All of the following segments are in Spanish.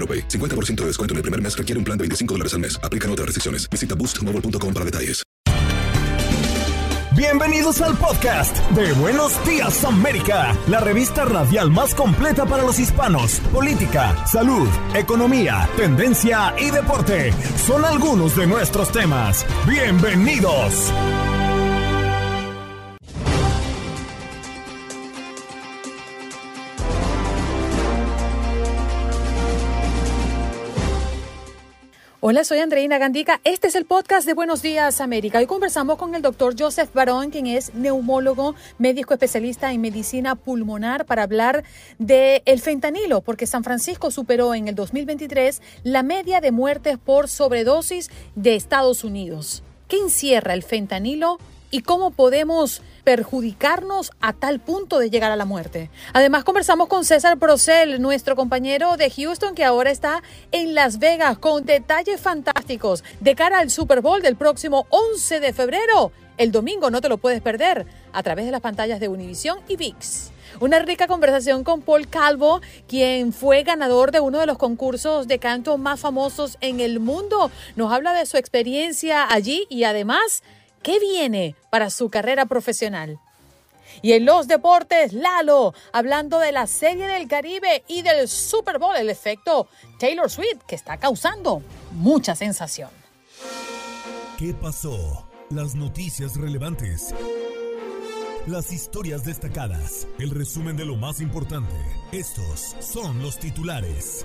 AroPay. 50% de descuento en el primer mes requiere un plan de 25 dólares al mes. Aplican otras restricciones. Visita boostmobile.com para detalles. Bienvenidos al podcast de Buenos Días América, la revista radial más completa para los hispanos. Política, salud, economía, tendencia y deporte son algunos de nuestros temas. Bienvenidos. Hola, soy Andreina Gandica. Este es el podcast de Buenos Días América. Hoy conversamos con el doctor Joseph Barón, quien es neumólogo, médico especialista en medicina pulmonar, para hablar del el fentanilo, porque San Francisco superó en el 2023 la media de muertes por sobredosis de Estados Unidos. ¿Qué encierra el fentanilo y cómo podemos perjudicarnos a tal punto de llegar a la muerte. Además, conversamos con César Procel, nuestro compañero de Houston, que ahora está en Las Vegas con detalles fantásticos de cara al Super Bowl del próximo 11 de febrero. El domingo no te lo puedes perder a través de las pantallas de Univision y VIX. Una rica conversación con Paul Calvo, quien fue ganador de uno de los concursos de canto más famosos en el mundo. Nos habla de su experiencia allí y además ¿Qué viene para su carrera profesional? Y en los deportes, Lalo, hablando de la Serie del Caribe y del Super Bowl, el efecto Taylor Swift que está causando mucha sensación. ¿Qué pasó? Las noticias relevantes. Las historias destacadas. El resumen de lo más importante. Estos son los titulares.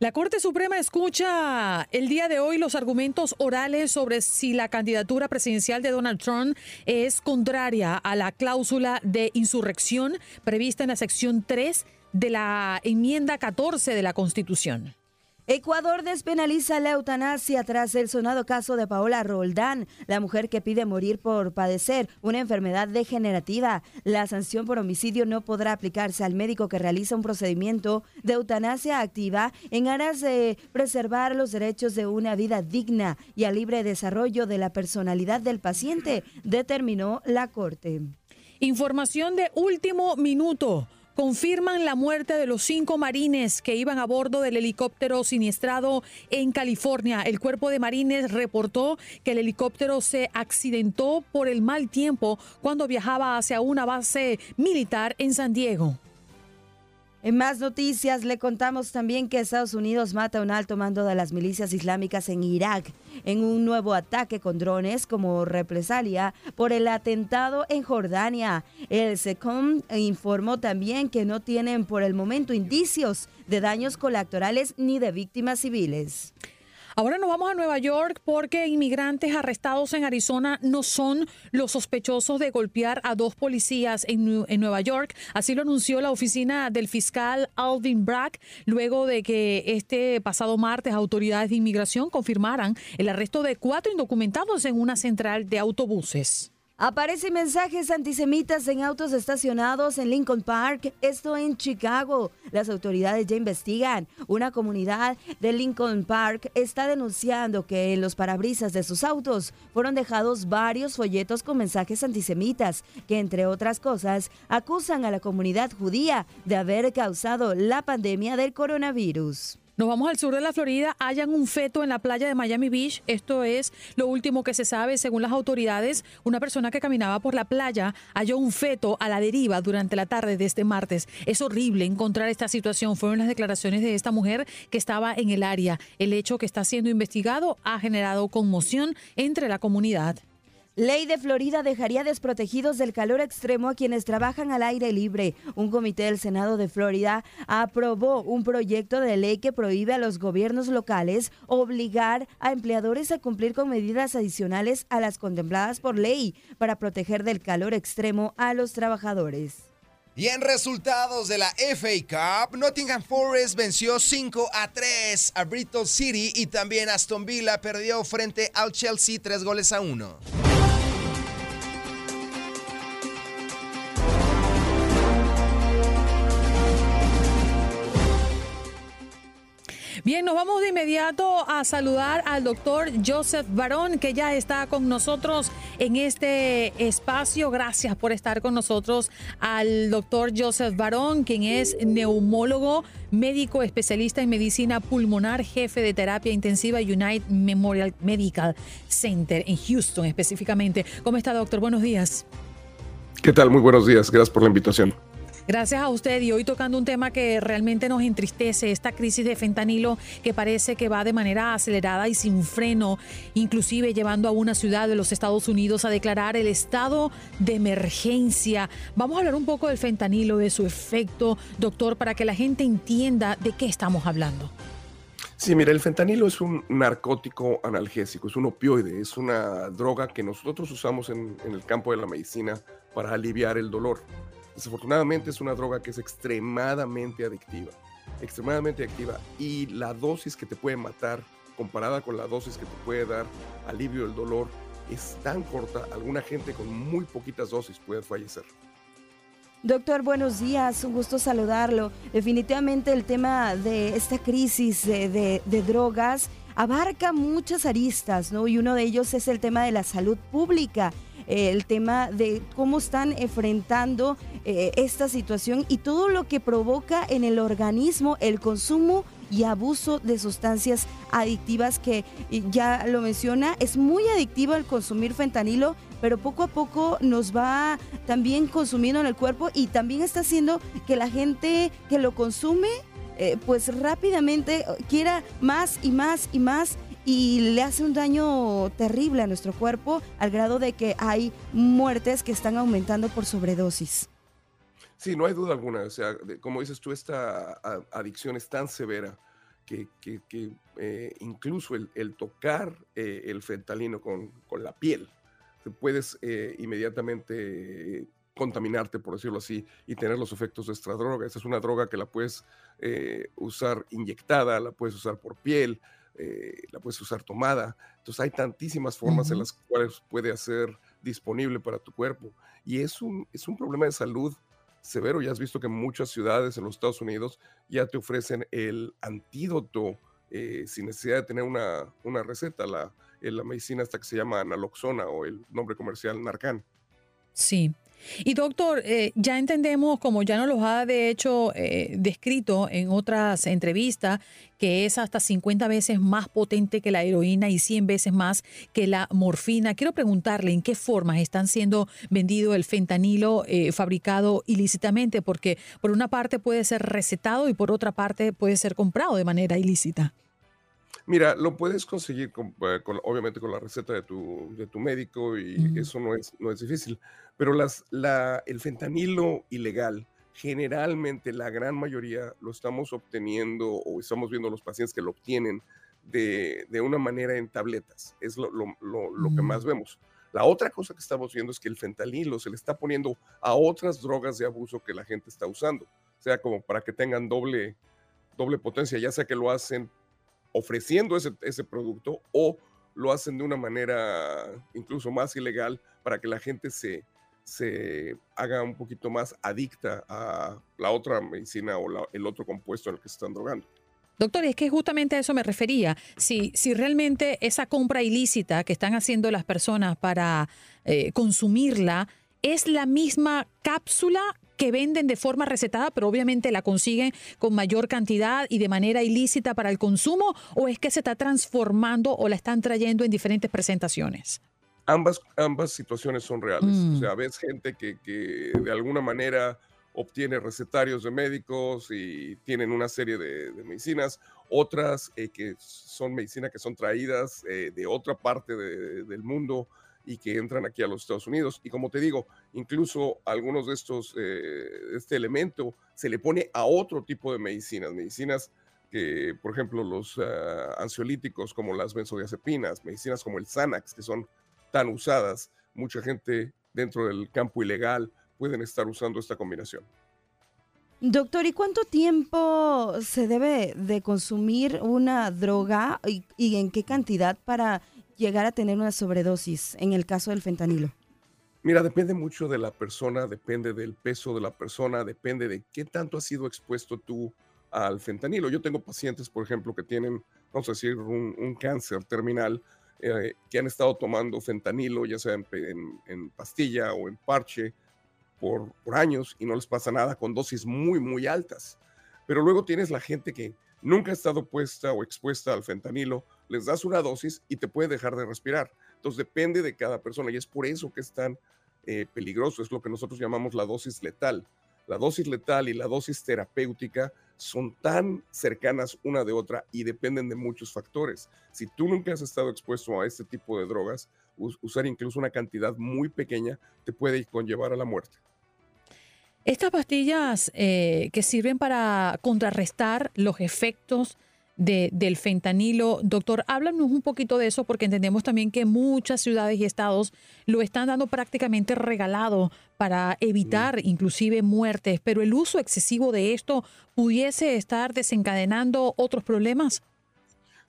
La Corte Suprema escucha el día de hoy los argumentos orales sobre si la candidatura presidencial de Donald Trump es contraria a la cláusula de insurrección prevista en la sección 3 de la enmienda 14 de la Constitución. Ecuador despenaliza la eutanasia tras el sonado caso de Paola Roldán, la mujer que pide morir por padecer una enfermedad degenerativa. La sanción por homicidio no podrá aplicarse al médico que realiza un procedimiento de eutanasia activa en aras de preservar los derechos de una vida digna y al libre desarrollo de la personalidad del paciente, determinó la Corte. Información de último minuto confirman la muerte de los cinco marines que iban a bordo del helicóptero siniestrado en California. El cuerpo de marines reportó que el helicóptero se accidentó por el mal tiempo cuando viajaba hacia una base militar en San Diego. En más noticias le contamos también que Estados Unidos mata a un alto mando de las milicias islámicas en Irak en un nuevo ataque con drones como represalia por el atentado en Jordania. El SECOM informó también que no tienen por el momento indicios de daños colaterales ni de víctimas civiles. Ahora nos vamos a Nueva York porque inmigrantes arrestados en Arizona no son los sospechosos de golpear a dos policías en, en, Nueva York. Así lo anunció la oficina del fiscal Alvin Bragg luego de que este pasado martes autoridades de inmigración confirmaran el arresto de cuatro indocumentados en una central de autobuses. Aparecen mensajes antisemitas en autos estacionados en Lincoln Park, esto en Chicago. Las autoridades ya investigan. Una comunidad de Lincoln Park está denunciando que en los parabrisas de sus autos fueron dejados varios folletos con mensajes antisemitas que, entre otras cosas, acusan a la comunidad judía de haber causado la pandemia del coronavirus. Nos vamos al sur de la Florida, hayan un feto en la playa de Miami Beach. Esto es lo último que se sabe según las autoridades. Una persona que caminaba por la playa halló un feto a la deriva durante la tarde de este martes. Es horrible encontrar esta situación. Fueron las declaraciones de esta mujer que estaba en el área. El hecho que está siendo investigado ha generado conmoción entre la comunidad. Ley de Florida dejaría desprotegidos del calor extremo a quienes trabajan al aire libre. Un comité del Senado de Florida aprobó un proyecto de ley que prohíbe a los gobiernos locales obligar a empleadores a cumplir con medidas adicionales a las contempladas por ley para proteger del calor extremo a los trabajadores. Y en resultados de la FA Cup, Nottingham Forest venció 5 a 3 a Bristol City y también Aston Villa perdió frente al Chelsea 3 goles a 1. Bien, nos vamos de inmediato saludar al doctor Joseph Barón, que ya está con nosotros en este espacio. Gracias por estar con nosotros al doctor Joseph Barón, quien es neumólogo, médico especialista en medicina pulmonar, jefe de terapia intensiva United Memorial Medical Center en Houston específicamente. ¿Cómo está, doctor? Buenos días. ¿Qué tal? Muy buenos días. Gracias por la invitación. Gracias a usted y hoy tocando un tema que realmente nos entristece, esta crisis de fentanilo que parece que va de manera acelerada y sin freno, inclusive llevando a una ciudad de los Estados Unidos a declarar el estado de emergencia. Vamos a hablar un poco del fentanilo, de su efecto, doctor, para que la gente entienda de qué estamos hablando. Sí, mira, el fentanilo es un narcótico analgésico, es un opioide, es una droga que nosotros usamos en, en el campo de la medicina para aliviar el dolor. Desafortunadamente es una droga que es extremadamente adictiva, extremadamente adictiva y la dosis que te puede matar comparada con la dosis que te puede dar alivio del dolor es tan corta, alguna gente con muy poquitas dosis puede fallecer. Doctor, buenos días, un gusto saludarlo. Definitivamente el tema de esta crisis de, de, drogas abarca muchas aristas, ¿no? Y uno de ellos es el tema de la salud pública el tema de cómo están enfrentando eh, esta situación y todo lo que provoca en el organismo el consumo y abuso de sustancias adictivas que ya lo menciona, es muy adictivo el consumir fentanilo, pero poco a poco nos va también consumiendo en el cuerpo y también está haciendo que la gente que lo consume eh, pues rápidamente quiera más y más y más y le hace un daño terrible a nuestro cuerpo al grado de que hay muertes que están aumentando por sobredosis. Sí, no hay duda alguna. O sea, como dices tú, esta adicción es tan severa que, eh, incluso el, tocar eh, el fentalino con, la piel, puedes eh, inmediatamente contaminarte, por decirlo así, y tener los efectos de esta droga. Esta es una droga que la puedes usar inyectada, la puedes usar por piel, eh, la puedes usar tomada. Entonces hay tantísimas formas en las cuales puede ser disponible para tu cuerpo. Y es un, es un problema de salud severo. Ya has visto que muchas ciudades en los Estados Unidos ya te ofrecen el antídoto eh, sin necesidad de tener una, una receta, la, la medicina hasta que se llama naloxona o el nombre comercial Narcan. Sí, y doctor, eh, ya entendemos, como ya nos lo ha de hecho eh, descrito en otras entrevistas, que es hasta 50 veces más potente que la heroína y 100 veces más que la morfina. Quiero preguntarle en qué formas están siendo vendido el fentanilo eh, fabricado ilícitamente, porque por una parte puede ser recetado y por otra parte puede ser comprado de manera ilícita. Mira, lo puedes conseguir eh, con, obviamente con la receta de tu, de tu médico y eso no es, no es difícil, pero las, la, el fentanilo ilegal, generalmente la gran mayoría lo estamos obteniendo o estamos viendo los pacientes que lo obtienen de, de una manera en tabletas, es lo, lo, lo, que más mm. vemos. La otra cosa que estamos viendo es que el fentanilo se le está poniendo a otras drogas de abuso que la gente está usando, o sea, como para que tengan doble, doble potencia, ya sea que lo hacen ofreciendo ese, ese producto o lo hacen de una manera incluso más ilegal para que la gente se, se haga un poquito más adicta a la otra medicina o el otro compuesto el que se están drogando. Doctor, es que justamente a eso me refería. Si, si realmente esa compra ilícita que están haciendo las personas para eh, consumirla es la misma cápsula que venden de forma recetada, pero obviamente la consiguen con mayor cantidad y de manera ilícita para el consumo, o es que se está transformando o la están trayendo en diferentes presentaciones? Ambas, ambas situaciones son reales. O mm. sea, ves gente que, que, de alguna manera obtiene recetarios de médicos y tienen una serie de, medicinas, otras eh, que son medicinas que son traídas eh, de otra parte del mundo y que entran aquí a los Estados Unidos. Y como te digo, incluso algunos de estos, eh, este elemento se le pone a otro tipo de medicinas, medicinas que, por ejemplo, los ah, ansiolíticos como las benzodiazepinas, medicinas como el Xanax, que son tan usadas, mucha gente dentro del campo ilegal pueden estar usando esta combinación. Doctor, ¿y cuánto tiempo se debe de consumir una droga y en qué cantidad para llegar a tener una sobredosis en el caso del fentanilo? Mira, depende mucho de la persona, depende del peso de la persona, depende de qué tanto has sido expuesto tú al fentanilo. Yo tengo pacientes, por ejemplo, que tienen, vamos a decir, un, cáncer terminal, eh, que han estado tomando fentanilo, ya sea en, pastilla o en parche, por, por, años y no les pasa nada con dosis muy, muy altas. Pero luego tienes la gente que nunca ha estado puesta o expuesta al fentanilo, les das una dosis y te puede dejar de respirar. Entonces depende de cada persona y es por eso que es tan eh, peligroso, es lo que nosotros llamamos la dosis letal. La dosis letal y la dosis terapéutica son tan cercanas una de otra y dependen de muchos factores. Si tú nunca has estado expuesto a este tipo de drogas, usar incluso una cantidad muy pequeña te puede conllevar a la muerte. Estas pastillas eh, que sirven para contrarrestar los efectos del fentanilo. Doctor, háblanos un poquito de eso porque entendemos también que muchas ciudades y estados lo están dando prácticamente regalado para evitar inclusive muertes, pero el uso excesivo de esto pudiese estar desencadenando otros problemas.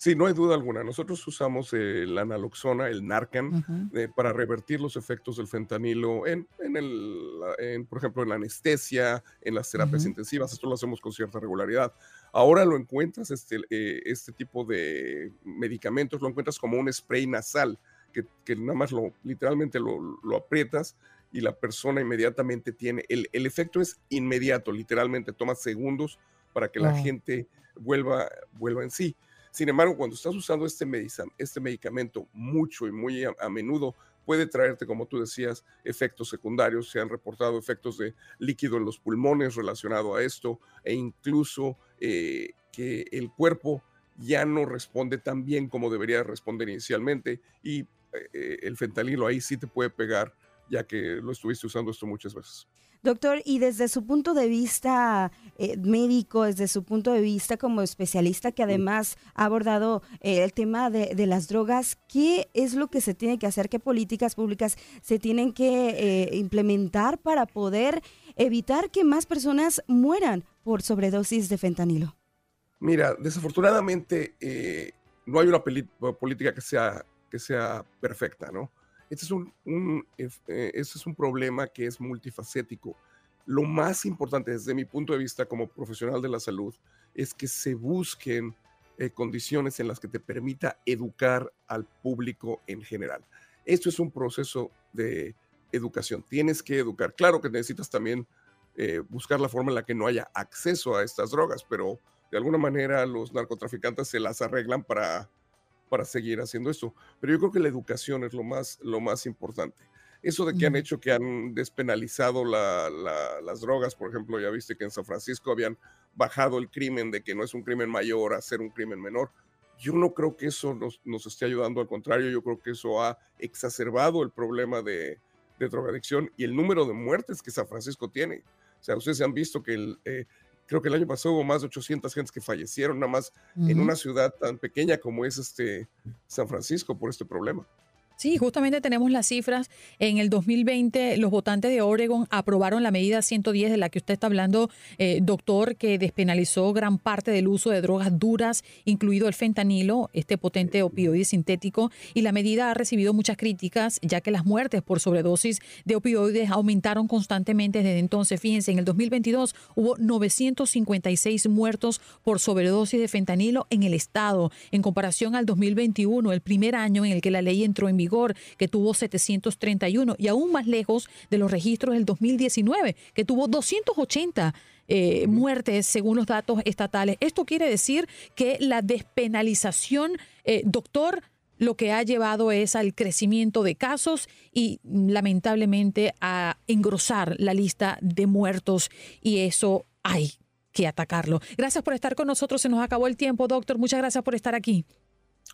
Sí, no hay duda alguna. Nosotros usamos eh, la naloxona, el Narcan, eh, para revertir los efectos del fentanilo en, el, por ejemplo, en la anestesia, en las terapias intensivas. Esto lo hacemos con cierta regularidad. Ahora lo encuentras, este, eh, este tipo de medicamentos, lo encuentras como un spray nasal, que, nada más lo, literalmente lo, aprietas y la persona inmediatamente tiene, el, efecto es inmediato, literalmente toma segundos para que la gente vuelva, vuelva en sí. Sin embargo, cuando estás usando este, este medicamento mucho y muy a, menudo, puede traerte, como tú decías, efectos secundarios. Se han reportado efectos de líquido en los pulmones relacionado a esto e incluso eh, que el cuerpo ya no responde tan bien como debería responder inicialmente y eh, el fentanilo ahí sí te puede pegar ya que lo estuviste usando esto muchas veces. Doctor, y desde su punto de vista eh, médico, desde su punto de vista como especialista que además ha abordado eh, el tema de, las drogas, ¿qué es lo que se tiene que hacer? ¿Qué políticas públicas se tienen que eh, implementar para poder evitar que más personas mueran por sobredosis de fentanilo? Mira, desafortunadamente no hay una política que sea, que sea perfecta, ¿no? Este es un, eh, este es un problema que es multifacético. Lo más importante desde mi punto de vista como profesional de la salud es que se busquen eh, condiciones en las que te permita educar al público en general. Esto es un proceso de educación. Tienes que educar. Claro que necesitas también eh, buscar la forma en la que no haya acceso a estas drogas, pero de alguna manera los narcotraficantes se las arreglan para para seguir haciendo esto. Pero yo creo que la educación es lo más, lo más importante. Eso de que han hecho que han despenalizado las drogas, por ejemplo, ya viste que en San Francisco habían bajado el crimen de que no es un crimen mayor a ser un crimen menor. Yo no creo que eso nos, nos esté ayudando, al contrario, yo creo que eso ha exacerbado el problema de, de drogadicción y el número de muertes que San Francisco tiene. O sea, ustedes han visto que el, eh, Creo que el año pasado hubo más de 800 gentes que fallecieron, nada más en una ciudad tan pequeña como es este San Francisco por este problema. Sí, justamente tenemos las cifras. En el 2020, los votantes de Oregon aprobaron la medida 110 de la que usted está hablando, eh, doctor, que despenalizó gran parte del uso de drogas duras, incluido el fentanilo, este potente opioide sintético. Y la medida ha recibido muchas críticas, ya que las muertes por sobredosis de opioides aumentaron constantemente desde entonces. Fíjense, en el 2022 hubo 956 muertos por sobredosis de fentanilo en el estado, en comparación al 2021, el primer año en el que la ley entró en vigor que tuvo 731, y aún más lejos de los registros del 2019, que tuvo 280 eh, muertes según los datos estatales. Esto quiere decir que la despenalización, eh, doctor, lo que ha llevado es al crecimiento de casos y lamentablemente a engrosar la lista de muertos y eso hay que atacarlo. Gracias por estar con nosotros. Se nos acabó el tiempo, doctor. Muchas gracias por estar aquí.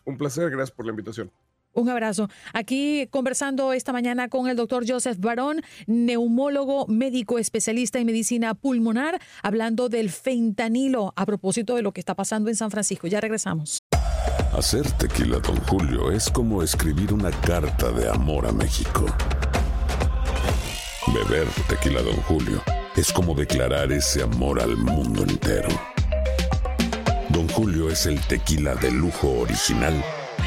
Un placer. Gracias por la invitación. Un abrazo. Aquí conversando esta mañana con el doctor Joseph Barón, neumólogo médico especialista en medicina pulmonar, hablando del fentanilo a propósito de lo que está pasando en San Francisco. Ya regresamos. Hacer tequila, don Julio, es como escribir una carta de amor a México. Beber tequila, don Julio, es como declarar ese amor al mundo entero. Don Julio es el tequila de lujo original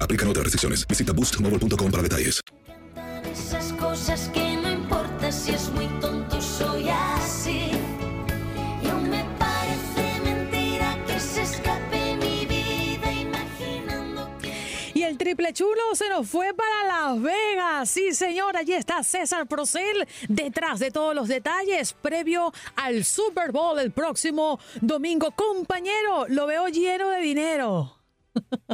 Aplican otras restricciones. Visita boostmobile.com para detalles. Esas cosas que no importa si es muy tonto, soy así. Y aún me parece mentira que se escape mi vida imaginando que. Y el triple chulo se nos fue para Las Vegas. Sí, señor, allí está César Procel detrás de todos los detalles previo al Super Bowl el próximo domingo. Compañero, lo veo lleno de dinero.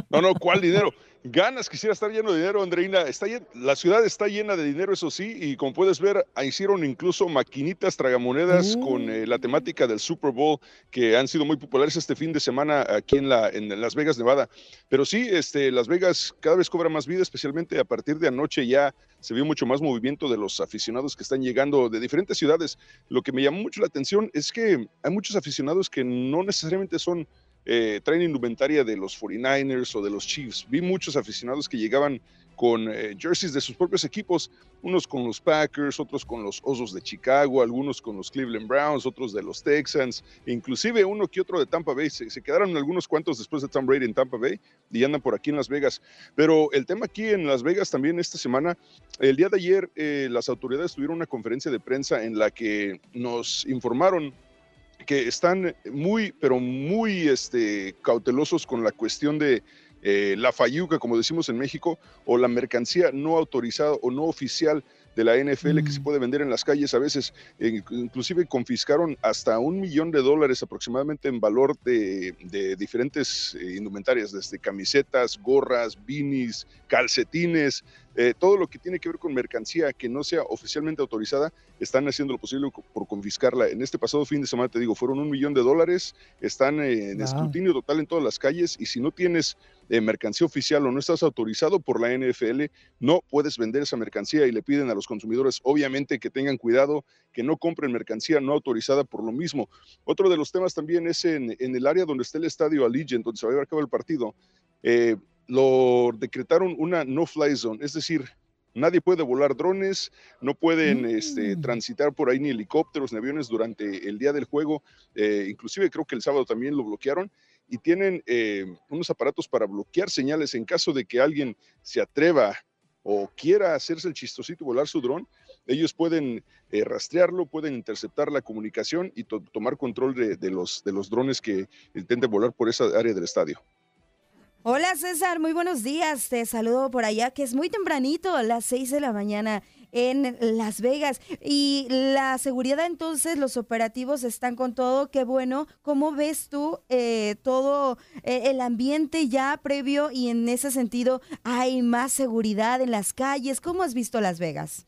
No, no, ¿cuál dinero? Ganas, quisiera estar lleno de dinero, Andreina. Está la ciudad está llena de dinero, eso sí, y como puedes ver, hicieron incluso maquinitas tragamonedas con eh, la temática del Super Bowl que han sido muy populares este fin de semana aquí en, la, en Las Vegas, Nevada. Pero sí, este, Las Vegas cada vez cobra más vida, especialmente a partir de anoche ya se vio mucho más movimiento de los aficionados que están llegando de diferentes ciudades. Lo que me llamó mucho la atención es que hay muchos aficionados que no necesariamente son eh, traen indumentaria de los 49ers o de los Chiefs. Vi muchos aficionados que llegaban con eh, jerseys de sus propios equipos, unos con los Packers, otros con los Osos de Chicago, algunos con los Cleveland Browns, otros de los Texans, inclusive uno que otro de Tampa Bay. Se, quedaron algunos cuantos después de Tom Brady en Tampa Bay y andan por aquí en Las Vegas. Pero el tema aquí en Las Vegas también esta semana, el día de ayer eh, las autoridades tuvieron una conferencia de prensa en la que nos informaron que están muy, pero muy este, cautelosos con la cuestión de eh, la fayuca, como decimos en México, o la mercancía no autorizada o no oficial de la NFL que se mm. puede vender en las calles a veces. Eh, inclusive confiscaron hasta un millón de dólares aproximadamente en valor de, diferentes eh, indumentarias, desde camisetas, gorras, beanies, calcetines, eh, todo lo que tiene que ver con mercancía que no sea oficialmente autorizada, están haciendo lo posible por confiscarla. En este pasado fin de semana, te digo, fueron un millón de dólares, están en escrutinio total en todas las calles y si no tienes mercancía oficial o no estás autorizado por la NFL, no puedes vender esa mercancía y le piden a los consumidores, obviamente, que tengan cuidado, que no compren mercancía no autorizada por lo mismo. Otro de los temas también es en, el área donde está el estadio Allegiant, donde se va a llevar a cabo el partido. Eh, lo decretaron una no-fly zone, es decir, Nadie puede volar drones, no pueden Mm. este, transitar por ahí ni helicópteros ni aviones durante el día del juego. Eh, inclusive creo que el sábado también lo bloquearon y tienen eh, unos aparatos para bloquear señales en caso de que alguien se atreva o quiera hacerse el chistosito y volar su dron, ellos pueden eh, rastrearlo, pueden interceptar la comunicación y to- tomar control de, de los, de los drones que intenten volar por esa área del estadio. Hola César, muy buenos días. Te saludo por allá, que es muy tempranito, las 6 de la mañana en Las Vegas. Y la seguridad entonces, los operativos están con todo, qué bueno. ¿Cómo ves tú eh, todo eh, el ambiente ya previo y en ese sentido hay más seguridad en las calles? ¿Cómo has visto Las Vegas?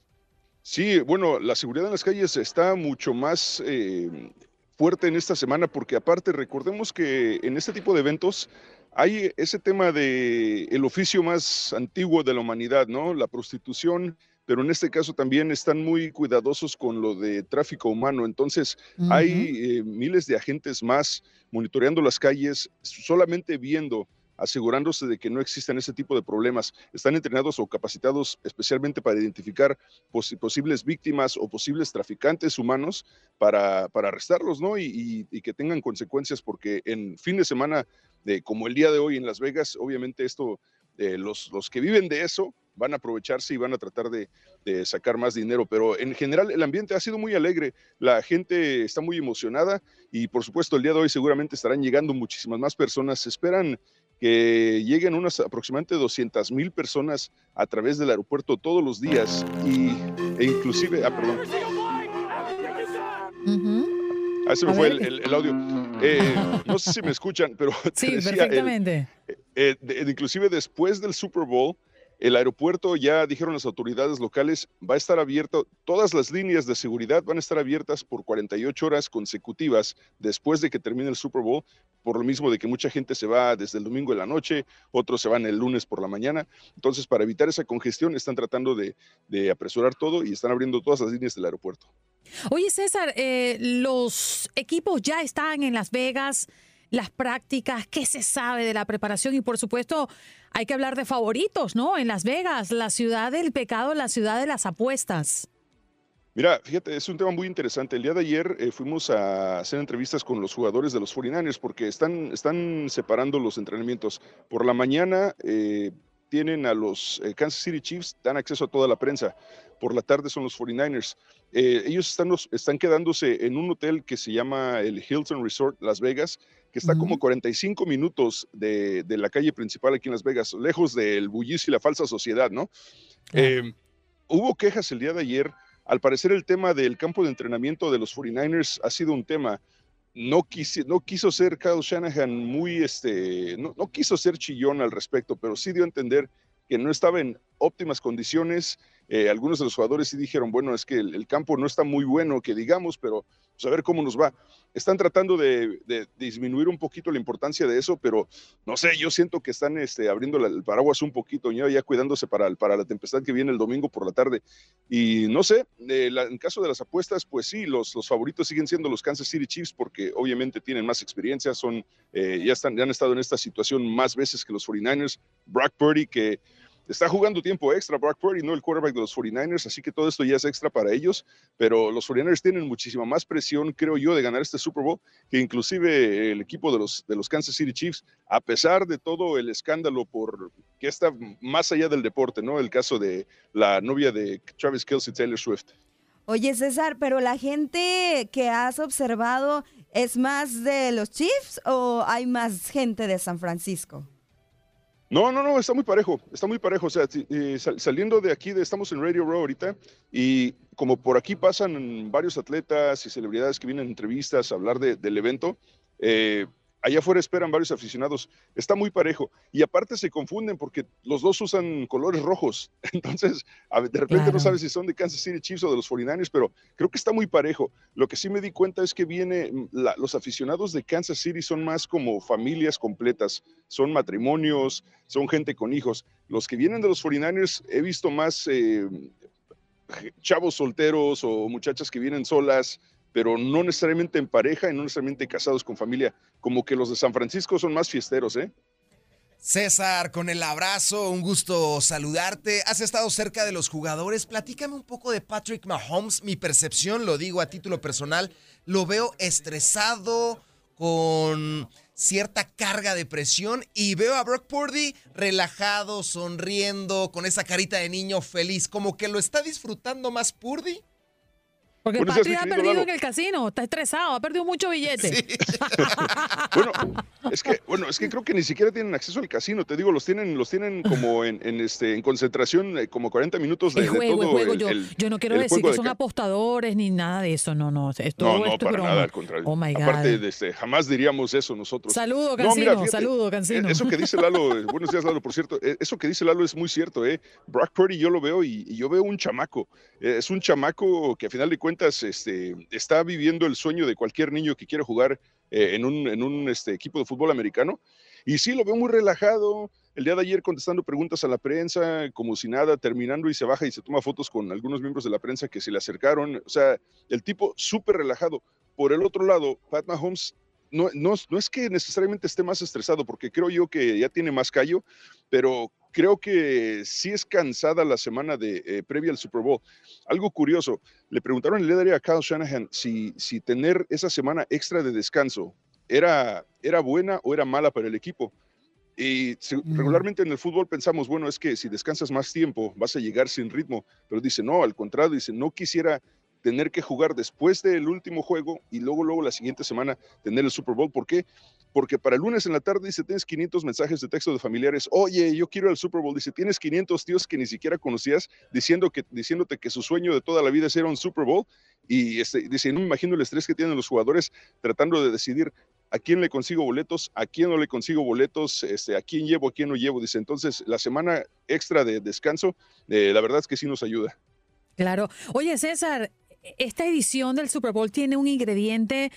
Sí, bueno, la seguridad en las calles está mucho más eh, fuerte en esta semana porque aparte recordemos que en este tipo de eventos hay ese tema de el oficio más antiguo de la humanidad, ¿no? La prostitución, pero en este caso también están muy cuidadosos con lo de tráfico humano. Entonces, hay eh, miles de agentes más monitoreando las calles, solamente viendo asegurándose de que no existan ese tipo de problemas. Están entrenados o capacitados especialmente para identificar posi- posibles víctimas o posibles traficantes humanos para, para arrestarlos, ¿no? Y, y- y que tengan consecuencias, porque en fin de semana, de, como el día de hoy en Las Vegas, obviamente esto, eh, los, los que viven de eso van a aprovecharse y van a tratar de, de sacar más dinero, pero en general el ambiente ha sido muy alegre, la gente está muy emocionada y por supuesto el día de hoy seguramente estarán llegando muchísimas más personas. Se esperan que lleguen unas aproximadamente 200 mil personas a través del aeropuerto todos los días y, e inclusive, ah, perdón, ah, se me A fue el, el- el audio. Eh, no sé si me escuchan, pero te Sí, decía, el- perfectamente. eh, de- de- inclusive después del Super Bowl, el aeropuerto, ya dijeron las autoridades locales, va a estar abierto, todas las líneas de seguridad van a estar abiertas por 48 horas consecutivas después de que termine el Super Bowl, por lo mismo de que mucha gente se va desde el domingo en la noche, otros se van el lunes por la mañana. Entonces, para evitar esa congestión, están tratando de, de apresurar todo y están abriendo todas las líneas del aeropuerto. Oye, César, eh, los equipos ya están en Las Vegas, las prácticas, ¿qué se sabe de la preparación? Y por supuesto, hay que hablar de favoritos, ¿no? En Las Vegas, la ciudad del pecado, la ciudad de las apuestas. Mira, fíjate, es un tema muy interesante. El día de ayer eh, fuimos a hacer entrevistas con los jugadores de los 49ers porque están, están separando los entrenamientos. Por la mañana eh, tienen a los eh, Kansas City Chiefs, dan acceso a toda la prensa. Por la tarde son los 49ers. Eh, ellos están, los- están quedándose en un hotel que se llama el Hilton Resort Las Vegas, que está como 45 minutos de, de la calle principal aquí en Las Vegas, lejos del bullicio y la falsa sociedad, ¿no? Eh, hubo quejas el día de ayer. Al parecer el tema del campo de entrenamiento de los 49ers ha sido un tema. No, quisi- no quiso ser Kyle Shanahan muy, este, no, no quiso ser chillón al respecto, pero sí dio a entender que no estaba en óptimas condiciones. Eh, algunos de los jugadores sí dijeron, bueno, es que el campo no está muy bueno, que digamos, pero pues, a ver cómo nos va. Están tratando de, de disminuir un poquito la importancia de eso, pero no sé, yo siento que están este, abriendo el paraguas un poquito, ya, ya cuidándose para, para la tempestad que viene el domingo por la tarde. Y no sé, eh, en caso de las apuestas, pues sí, los, los favoritos siguen siendo los Kansas City Chiefs porque obviamente tienen más experiencia, son, eh, ya, están, ya han estado en esta situación más veces que los 49ers. Brock Purdy, que está jugando tiempo extra, Brock Purdy, no el quarterback de los 49ers, así que todo esto ya es extra para ellos, pero los 49ers tienen muchísima más presión, creo yo, de ganar este Super Bowl que inclusive el equipo de los, de los Kansas City Chiefs, a pesar de todo el escándalo por que está más allá del deporte, ¿no? El caso de la novia de Travis Kelsey, Taylor Swift. Oye, César, pero la gente que has observado es más de los Chiefs o hay más gente de San Francisco? No, no, no, está muy parejo, está muy parejo. O sea, eh, sal- saliendo de aquí, de, estamos en Radio Row ahorita, y como por aquí pasan varios atletas y celebridades que vienen a entrevistas a hablar de- del evento, eh, allá afuera esperan varios aficionados. Está muy parejo. Y aparte se confunden porque los dos usan colores rojos. Entonces, de repente no Claro. sabes si son de Kansas City Chiefs o de los 49ers, pero creo que está muy parejo. Lo que sí me di cuenta es que viene, mm, la- los aficionados de Kansas City son más como familias completas, son matrimonios, son gente con hijos. Los que vienen de los 49ers he visto más eh, chavos solteros o muchachas que vienen solas, pero no necesariamente en pareja y no necesariamente casados con familia. Como que los de San Francisco son más fiesteros, ¿eh? César, con el abrazo, un gusto saludarte. Has estado cerca de los jugadores. Platícame un poco de Patrick Mahomes. Mi percepción, lo digo a título personal, lo veo estresado, con cierta carga de presión y veo a Brock Purdy relajado, sonriendo, con esa carita de niño feliz, como que lo está disfrutando más Purdy. Porque Buenos días, Patrick ha perdido en el casino, está estresado, ha perdido mucho billete. Bueno, es que, bueno, es que creo que ni siquiera tienen acceso al casino. Te digo, los tienen, los tienen como en, en, este, en concentración, eh, como 40 minutos de, El de juego, el todo juego, el- yo, el- yo no quiero decir que son apostadores ni nada de eso, no, no, es todo No, no, esto para es broma. nada, al contrario. Oh my God. Aparte, de este, jamás diríamos eso nosotros. Saludo, No, Cancino, mira, fíjate, saludo, Cancino. eh, Eso que dice Lalo, eh, buenos días Lalo, por cierto, eso que dice Lalo es muy cierto, ¿eh? Brock Purdy yo lo veo y, y yo veo un chamaco, es un chamaco que a final de cuentas este, está viviendo el sueño de cualquier niño que quiere jugar eh, en un, en un este, equipo de fútbol americano. Y sí, lo veo muy relajado. El día de ayer contestando preguntas a la prensa, como si nada, terminando y se baja y se toma fotos con algunos miembros de la prensa que se le acercaron. O sea, el tipo súper relajado. Por el otro lado, Pat Mahomes no, no, no es que necesariamente esté más estresado, porque creo yo que ya tiene más callo, pero creo que sí es cansada la semana de, eh, previa al Super Bowl. Algo curioso, le preguntaron el ayer a Kyle Shanahan si, si tener esa semana extra de descanso era, era buena o era mala para el equipo. Y se- regularmente en el fútbol pensamos, bueno, es que si descansas más tiempo vas a llegar sin ritmo, pero dice, no, al contrario, dice, no quisiera tener que jugar después del último juego y luego, luego la siguiente semana tener el Super Bowl. ¿Por qué? Porque para el lunes en la tarde dice, tienes 500 mensajes de texto de familiares, oye, yo quiero el Super Bowl. Dice, tienes 500 tíos que ni siquiera conocías diciendo que, diciéndote que su sueño de toda la vida es ir a un Super Bowl. Y este, dice, no me imagino el estrés que tienen los jugadores tratando de decidir a quién le consigo boletos, a quién no le consigo boletos, este, a quién llevo, a quién no llevo. Dice, entonces la semana extra de descanso, eh, la verdad es que sí nos ayuda. Claro. Oye, César, esta edición del Super Bowl tiene un ingrediente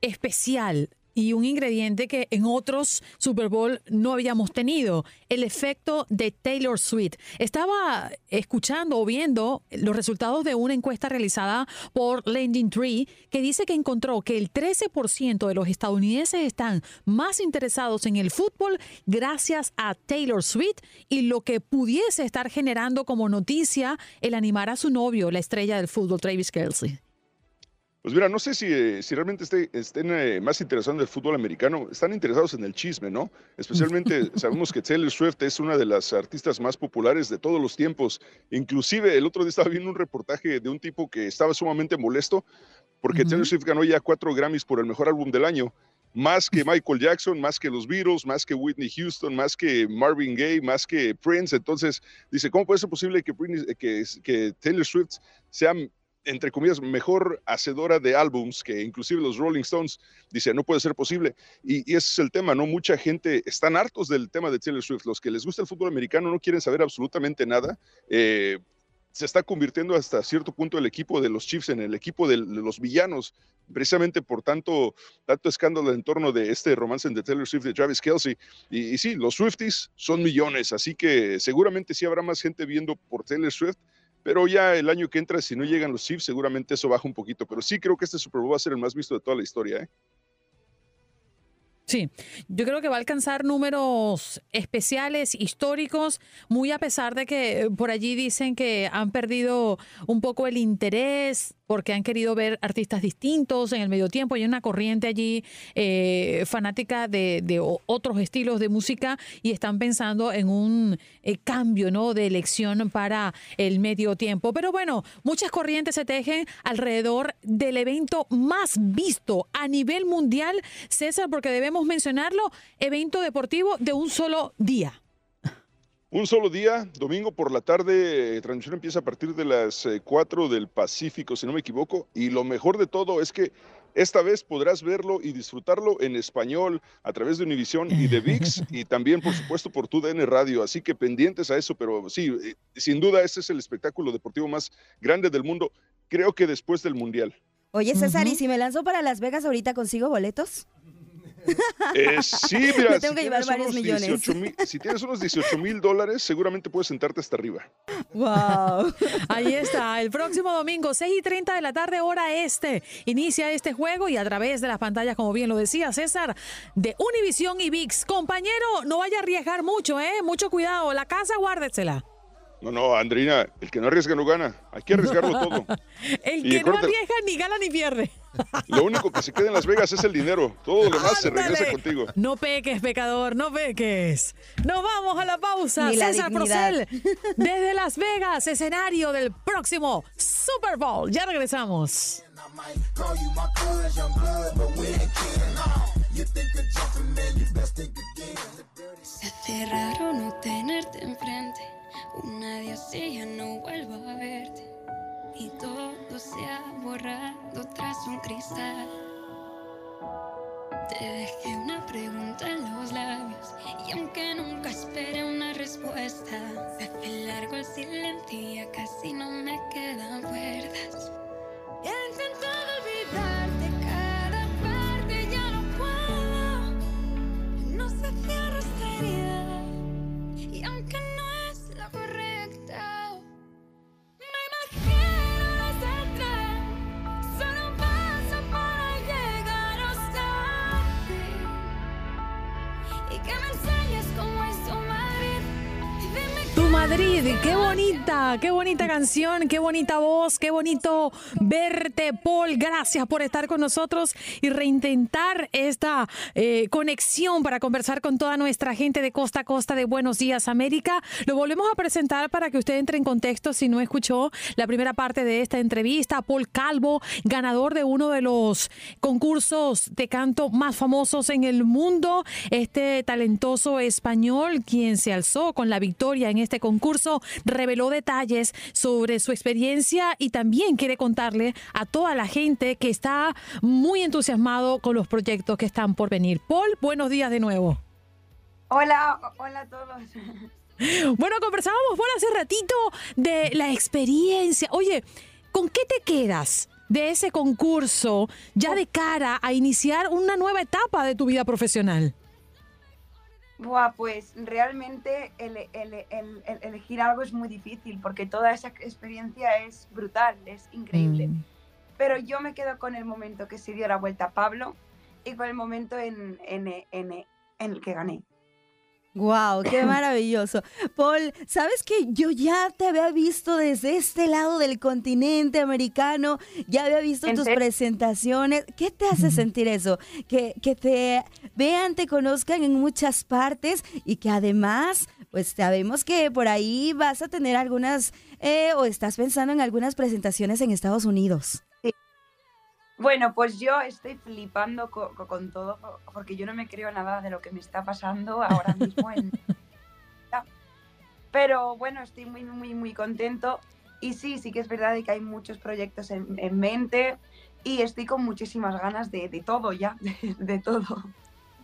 especial y un ingrediente que en otros Super Bowl no habíamos tenido, el efecto de Taylor Swift. Estaba escuchando o viendo los resultados de una encuesta realizada por Landing Tree que dice que encontró que el 13% de los estadounidenses están más interesados en el fútbol gracias a Taylor Swift y lo que pudiese estar generando como noticia el animar a su novio, la estrella del fútbol, Travis Kelsey. Pues mira, no sé si, eh, si realmente esté- estén eh, más interesados en el fútbol americano, están interesados en el chisme, ¿no? Especialmente sabemos que Taylor Swift es una de las artistas más populares de todos los tiempos. Inclusive el otro día estaba viendo un reportaje de un tipo que estaba sumamente molesto porque Taylor Swift ganó ya cuatro Grammys por el mejor álbum del año. Más que Michael Jackson, más que los Beatles, más que Whitney Houston, más que Marvin Gaye, más que Prince. Entonces, dice, ¿cómo puede ser posible que, que Taylor Swift sea entre comillas, mejor hacedora de álbums que inclusive los Rolling Stones. Dice, no puede ser posible. Y, ese es el tema, ¿no? Mucha gente están hartos del tema de Taylor Swift. Los que les gusta el fútbol americano no quieren saber absolutamente nada. Eh, se está convirtiendo hasta cierto punto el equipo de los Chiefs en el equipo de, los villanos, precisamente por tanto, tanto escándalo en torno de este romance de Taylor Swift y Travis Kelsey. Y, y sí, los Swifties son millones, así que seguramente sí habrá más gente viendo por Taylor Swift pero ya el año que entra, si no llegan los Chiefs, seguramente eso baja un poquito. Pero sí creo que este Super Bowl va a ser el más visto de toda la historia. ¿eh? Sí, yo creo que va a alcanzar números especiales, históricos, muy a pesar de que eh, por allí dicen que han perdido un poco el interés porque han querido ver artistas distintos en el medio tiempo. Hay una corriente allí eh, fanática de, de otros estilos de música y están pensando en un eh, cambio ¿no? de elección para el medio tiempo. Pero bueno, muchas corrientes se tejen alrededor del evento más visto a nivel mundial, César, porque debemos mencionarlo, evento deportivo de un solo día. Un solo día, domingo por la tarde, eh, transmisión empieza a partir de las eh, 4 del Pacífico, si no me equivoco. Y lo mejor de todo es que esta vez podrás verlo y disfrutarlo en español a través de Univisión y de VIX y también, por supuesto, por tu DN Radio. Así que pendientes a eso, pero sí, eh, sin duda este es el espectáculo deportivo más grande del mundo, creo que después del Mundial. Oye, César, ¿y si me lanzo para Las Vegas ahorita consigo boletos? Eh, sí, mira, Me tengo que si, llevar tienes varios unos millones. 18 mil- si tienes unos 18 mil dólares, seguramente puedes sentarte hasta arriba. Wow. Ahí está, el próximo domingo, 6 y 30 de la tarde, hora este. Inicia este juego y a través de las pantallas, como bien lo decía César, de Univision y VIX. Compañero, no vaya a arriesgar mucho, ¿eh? Mucho cuidado, la casa guárdesela. No, no, Andreina, el que no arriesga no gana. Hay que arriesgarlo todo. El Y que no arriesga ni gana ni pierde. Lo único que se queda en Las Vegas es el dinero. Todo lo demás se regresa contigo. No peques, pecador, no peques. Nos vamos a la pausa. Ni la César dignidad. Procel, desde Las Vegas, escenario del próximo Super Bowl. Ya regresamos. Se hace raro no tenerte enfrente. Una así ya no vuelvo a verte. Y todo se ha borrado tras un cristal. Te dejé una pregunta en los labios. Y aunque nunca esperé una respuesta, se largo el silencio y casi no me quedan cuerdas. He intentado olvidarte Madrid, qué bonita, qué bonita canción, qué bonita voz, qué bonito verte, Paul. Gracias por estar con nosotros y reintentar esta eh, conexión para conversar con toda nuestra gente de costa a costa de Buenos Días América. Lo volvemos a presentar para que usted entre en contexto si no escuchó la primera parte de esta entrevista. Paul Calvo, ganador de uno de los concursos de canto más famosos en el mundo. Este talentoso español, quien se alzó con la victoria en este concurso, reveló detalles sobre su experiencia y también quiere contarle a toda la gente que está muy entusiasmado con los proyectos que están por venir. Paul, buenos días de nuevo. Hola, hola a todos. Bueno, conversábamos por hace ratito de la experiencia. Oye, ¿con qué te quedas de ese concurso ya de cara a iniciar una nueva etapa de tu vida profesional? Buah, pues realmente el, el- el- el- elegir algo es muy difícil porque toda esa experiencia es brutal, es increíble. Mm. Pero yo me quedo con el momento que se dio la vuelta a Pablo y con el momento en, en- en- en el que gané. Wow, qué maravilloso. Paul, ¿sabes que yo ya te había visto desde este lado del continente americano? Ya había visto ¿En tus serio? presentaciones. ¿Qué te hace sentir eso? Que, que te vean, te conozcan en muchas partes y que además, pues sabemos que por ahí vas a tener algunas, eh, o estás pensando en algunas presentaciones en Estados Unidos. Bueno, pues yo estoy flipando co- co- con, todo porque yo no me creo nada de lo que me está pasando ahora mismo. En... Pero bueno, estoy muy, muy, muy contento. Y sí, sí que es verdad de que hay muchos proyectos en, en mente y estoy con muchísimas ganas de, de todo ya, de, de todo.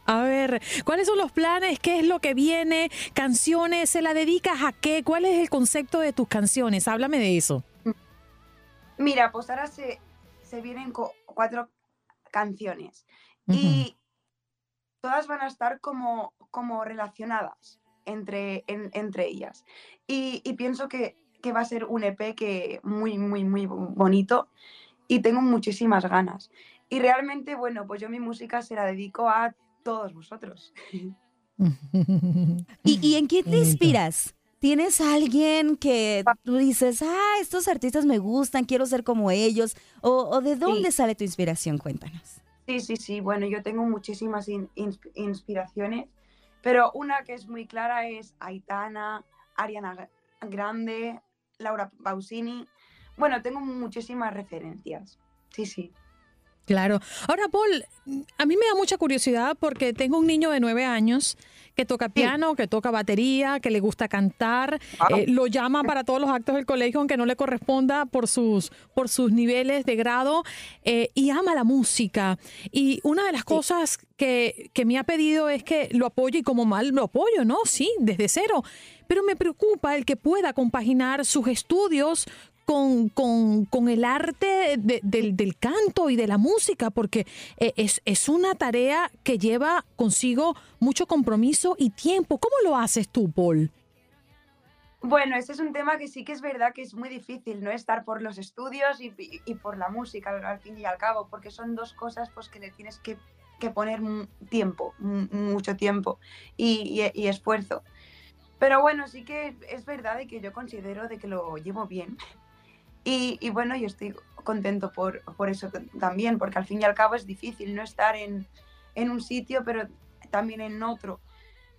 A ver, ¿cuáles son los planes? ¿Qué es lo que viene? ¿Canciones? ¿Se la dedicas a qué? ¿Cuál es el concepto de tus canciones? Háblame de eso. Mira, pues ahora se, se vienen cuatro canciones y todas van a estar como, como relacionadas entre, en- entre ellas. Y, y pienso que, que va a ser un EP que muy, muy, muy bo- bonito y tengo muchísimas ganas. Y realmente, bueno, pues yo mi música se la dedico a todos vosotros. ¿Y, y en quién te inspiras? ¿Tienes a alguien que tú dices, ah, estos artistas me gustan, quiero ser como ellos? ¿O, o de dónde sale tu inspiración? Cuéntanos. Sí, sí, sí. Bueno, yo tengo muchísimas in- insp- inspiraciones, pero una que es muy clara es Aitana, Ariana Gra- Grande, Laura Pausini. Bueno, tengo muchísimas referencias. Sí, sí. Claro. Ahora, Paul, a mí me da mucha curiosidad porque tengo un niño de nueve años que toca piano, que toca batería, que le gusta cantar, eh, lo llama para todos los actos del colegio, aunque no le corresponda por sus, por sus niveles de grado, eh, y ama la música. Y una de las cosas que, que me ha pedido es que lo apoye y como mal lo apoyo, ¿no? Sí, desde cero. Pero me preocupa el que pueda compaginar sus estudios con, con- con el arte de- del, del canto y de la música? Porque eh, es, es una tarea que lleva consigo mucho compromiso y tiempo. ¿Cómo lo haces tú, Paul? Bueno, ese es un tema que sí que es verdad que es muy difícil, ¿no? Estar por los estudios y, y- por la música, al, fin y al cabo, porque son dos cosas pues, que le tienes que, que poner tiempo, mu- mucho tiempo y, y- y esfuerzo. Pero bueno, sí que es verdad de que yo considero de que lo llevo bien. Y, y bueno, yo estoy contento por, por eso también, porque al fin y al cabo es difícil no estar en, en un sitio, pero también en otro.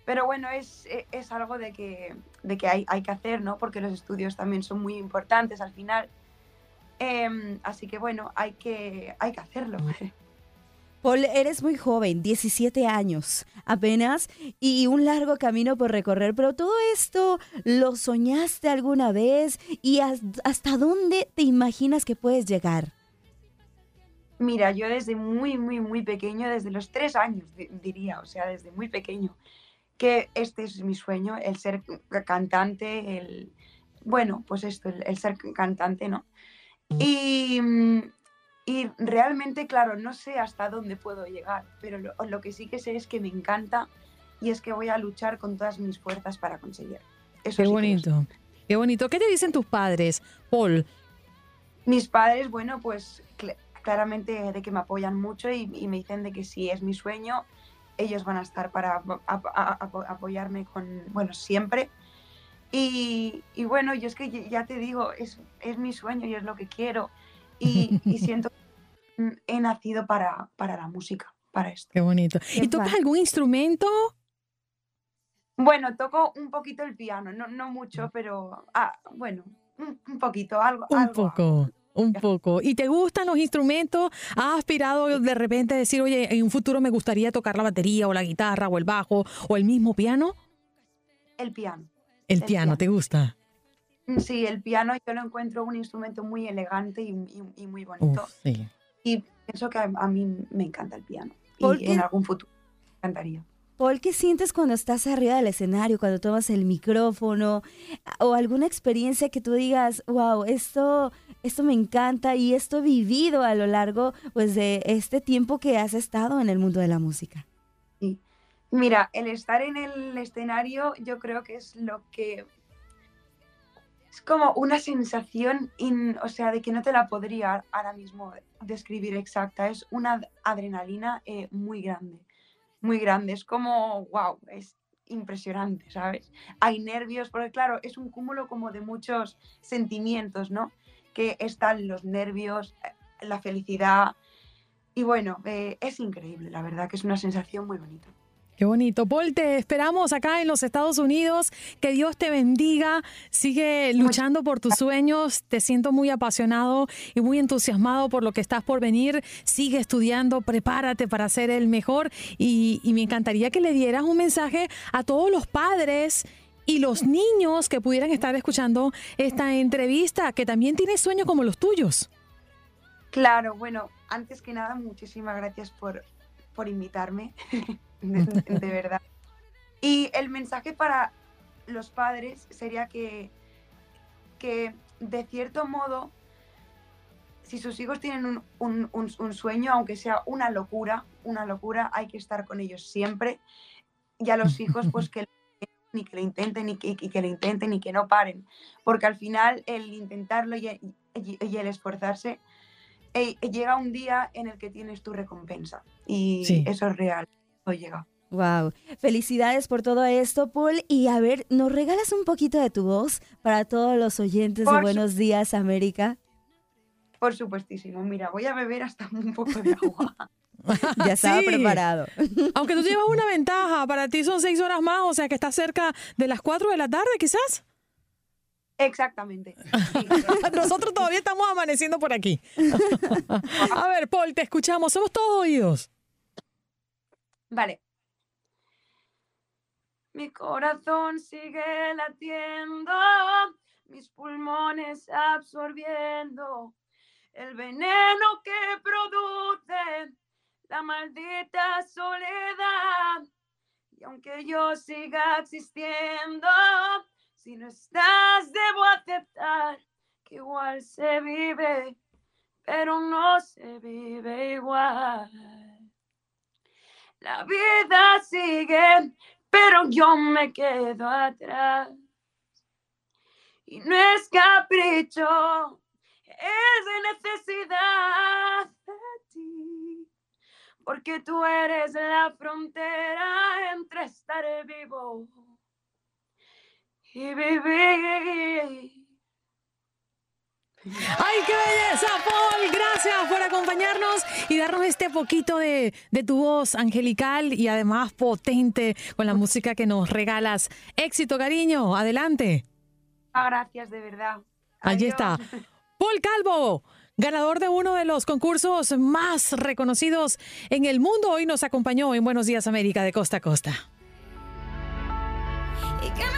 Pero bueno, es, e- es algo de que, de que hay, hay que hacer, ¿no? Porque los estudios también son muy importantes al final. Em, así que bueno, hay que, hay que hacerlo. Paul, eres muy joven, 17 años apenas, y un largo camino por recorrer, pero todo esto lo soñaste alguna vez y has- hasta dónde te imaginas que puedes llegar. Mira, yo desde muy, muy, muy pequeño, desde los tres años, di- diría, o sea, desde muy pequeño, que este es mi sueño, el ser ca- cantante, el, bueno, pues esto, el, el ser cantante, ¿no? Y, mm, y realmente, claro, no sé hasta dónde puedo llegar, pero lo, lo que sí que sé es que me encanta y es que voy a luchar con todas mis fuerzas para conseguir. Eso Qué sí bonito. Qué bonito. ¿Qué te dicen tus padres, Paul? Mis padres, bueno, pues cl- claramente de que me apoyan mucho y, y me dicen de que si es mi sueño, ellos van a estar para ap- ap- ap- apoyarme con, bueno, siempre. Y, y bueno, yo es que ya- te digo, es, es mi sueño y es lo que quiero. Y, y siento he nacido para, para la música, para esto. Qué bonito. ¿Y tocas algún instrumento? Bueno, toco un poquito el piano, no, no mucho, pero ah, bueno, un, un poquito, algo. Un algo poco. Un poco. ¿Y te gustan los instrumentos? ¿Has aspirado de repente a decir, oye, en un futuro me gustaría tocar la batería o la guitarra o el bajo o el mismo piano? El piano. El El piano, piano. ¿te gusta? Mm, Sí, el piano yo lo encuentro un instrumento muy elegante y, y- y muy bonito. Sí. Y pienso que a, a mí me encanta el piano. ¿Por Y qué? en algún futuro me encantaría. Paul, ¿qué sientes cuando estás arriba del escenario, cuando tomas el micrófono o alguna experiencia que tú digas, wow, esto, esto me encanta y esto he vivido a lo largo pues, de este tiempo que has estado en el mundo de la música? Mira, el estar en el escenario yo creo que es lo que... Como una sensación, in- o sea, de que no te la podría ahora mismo describir exacta. Es una adrenalina eh, muy grande, muy grande. Es como, wow, es impresionante, ¿sabes? Hay nervios, porque claro, es un cúmulo como de muchos sentimientos, ¿no? Que están los nervios, eh, la felicidad. Y bueno, eh, es increíble, la verdad, que es una sensación muy bonita. Qué bonito. Paul, te esperamos acá en los Estados Unidos. Que Dios te bendiga. Sigue luchando por tus sueños. Te siento muy apasionado y muy entusiasmado por lo que estás por venir. Sigue estudiando, prepárate para ser el mejor. Y, me encantaría que le dieras un mensaje a todos los padres y los niños que pudieran estar escuchando esta entrevista, que también tienen sueños como los tuyos. Claro, bueno, antes que nada, muchísimas gracias por, por invitarme, de, de verdad. Y el mensaje para los padres sería que, que de cierto modo, si sus hijos tienen un, un- un- un sueño, aunque sea una locura, una locura, hay que estar con ellos siempre. Y a los hijos, pues que ni que lo intenten y que, y que lo intenten y que no paren. Porque al final el intentarlo y, y- y el esforzarse eh, llega un día en el que tienes tu recompensa. Y Sí. eso es real. Wow, felicidades por todo esto, Paul. Y a ver, ¿nos regalas un poquito de tu voz para todos los oyentes de Buenos Días, América? Por supuestísimo. Mira, voy a beber hasta un poco de agua. Ya estaba Sí. preparado. Aunque tú llevas una ventaja, para ti son seis horas más, o sea que estás cerca de las cuatro de la tarde, quizás. Exactamente. Nosotros todavía estamos amaneciendo por aquí. A ver, Paul, te escuchamos. Somos todos oídos. Vale. Mi corazón sigue latiendo, mis pulmones absorbiendo el veneno que produce la maldita soledad. Y aunque yo siga existiendo, si no estás, debo aceptar que igual se vive, pero no se vive igual. La vida sigue, pero yo me quedo atrás. Y no es capricho, es de necesidad de ti. Porque tú eres la frontera entre estar vivo y vivir. ¡Ay, qué belleza, Paul! Gracias por acompañarnos y darnos este poquito de, de tu voz angelical y además potente con la música que nos regalas. Éxito, cariño. Adelante. Ah, gracias, de verdad. Allí Adiós. está. Paul Calvo, ganador de uno de los concursos más reconocidos en el mundo, hoy nos acompañó en Buenos Días América de costa a costa. Y que me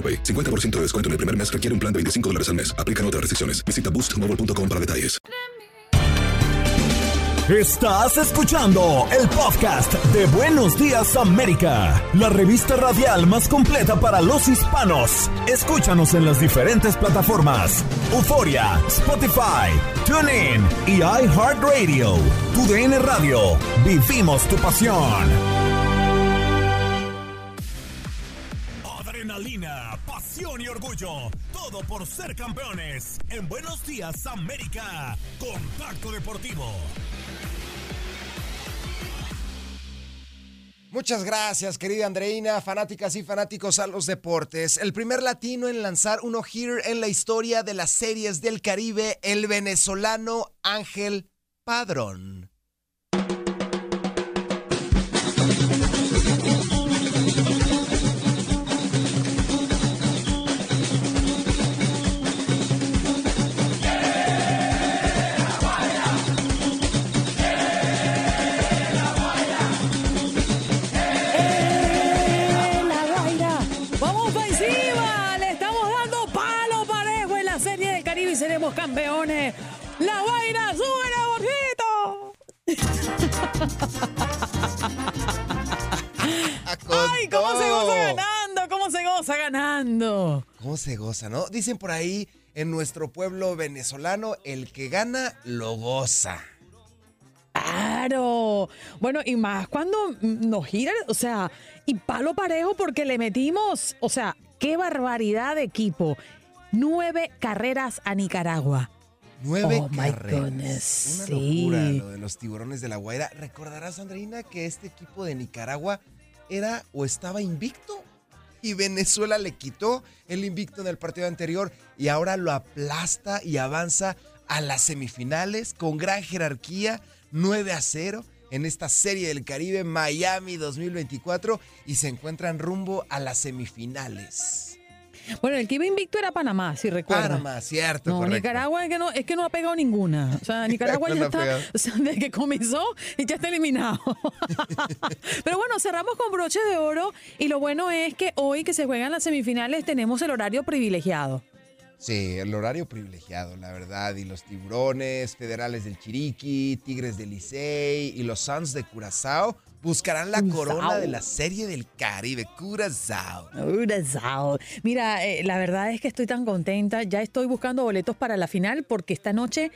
AroPay. 50% de descuento en el primer mes requiere un plan de 25 dólares al mes. Aplican otras restricciones. Visita boostmobile.com para detalles. Estás escuchando el podcast de Buenos Días América, la revista radial más completa para los hispanos. Escúchanos en las diferentes plataformas: Euforia, Spotify, TuneIn y iHeartRadio. Tu DN Radio. Vivimos tu pasión. Por ser campeones. En Buenos Días América. Contacto Deportivo. Muchas gracias, querida Andreina, fanáticas y fanáticos a los deportes. El primer latino en lanzar un no-hitter en la historia de las series del Caribe, el venezolano Ángel Padrón. Seremos campeones. ¡La Guaira, súbele, ¡Ay, cómo se goza ganando! ¿Cómo se goza ganando? ¿Cómo se goza, no? Dicen por ahí en nuestro pueblo venezolano, el que gana lo goza. Claro. Bueno, y más cuando nos giran, o sea, y palo parejo porque le metimos, o sea, qué barbaridad de equipo. Nueve carreras a Nicaragua. Nueve Oh, carreras. Una sí. locura lo de los tiburones de la Guaira. ¿Recordarás, Andreina, que este equipo de Nicaragua era o estaba invicto? Y Venezuela le quitó el invicto en el partido anterior y ahora lo aplasta y avanza a las semifinales con gran jerarquía, 9 a 0 en esta serie del Caribe Miami 2024 y se encuentran rumbo a las semifinales. Bueno, el que iba invicto era Panamá, si recuerdas. Panamá, cierto, No, correcto. Nicaragua es que no, es que no ha pegado ninguna. O sea, Nicaragua ya está, o sea, desde que comenzó y ya está eliminado. Pero bueno, cerramos con broche de oro y lo bueno es que hoy que se juegan las semifinales tenemos el horario privilegiado. Sí, el horario privilegiado, la verdad. Y los tiburones, federales del Chiriquí, Tigres del Licey y los Suns de Curazao buscarán la corona de la Serie del Caribe, Curazao. Curazao. Mira, eh, la verdad es que estoy tan contenta. Ya estoy buscando boletos para la final porque esta noche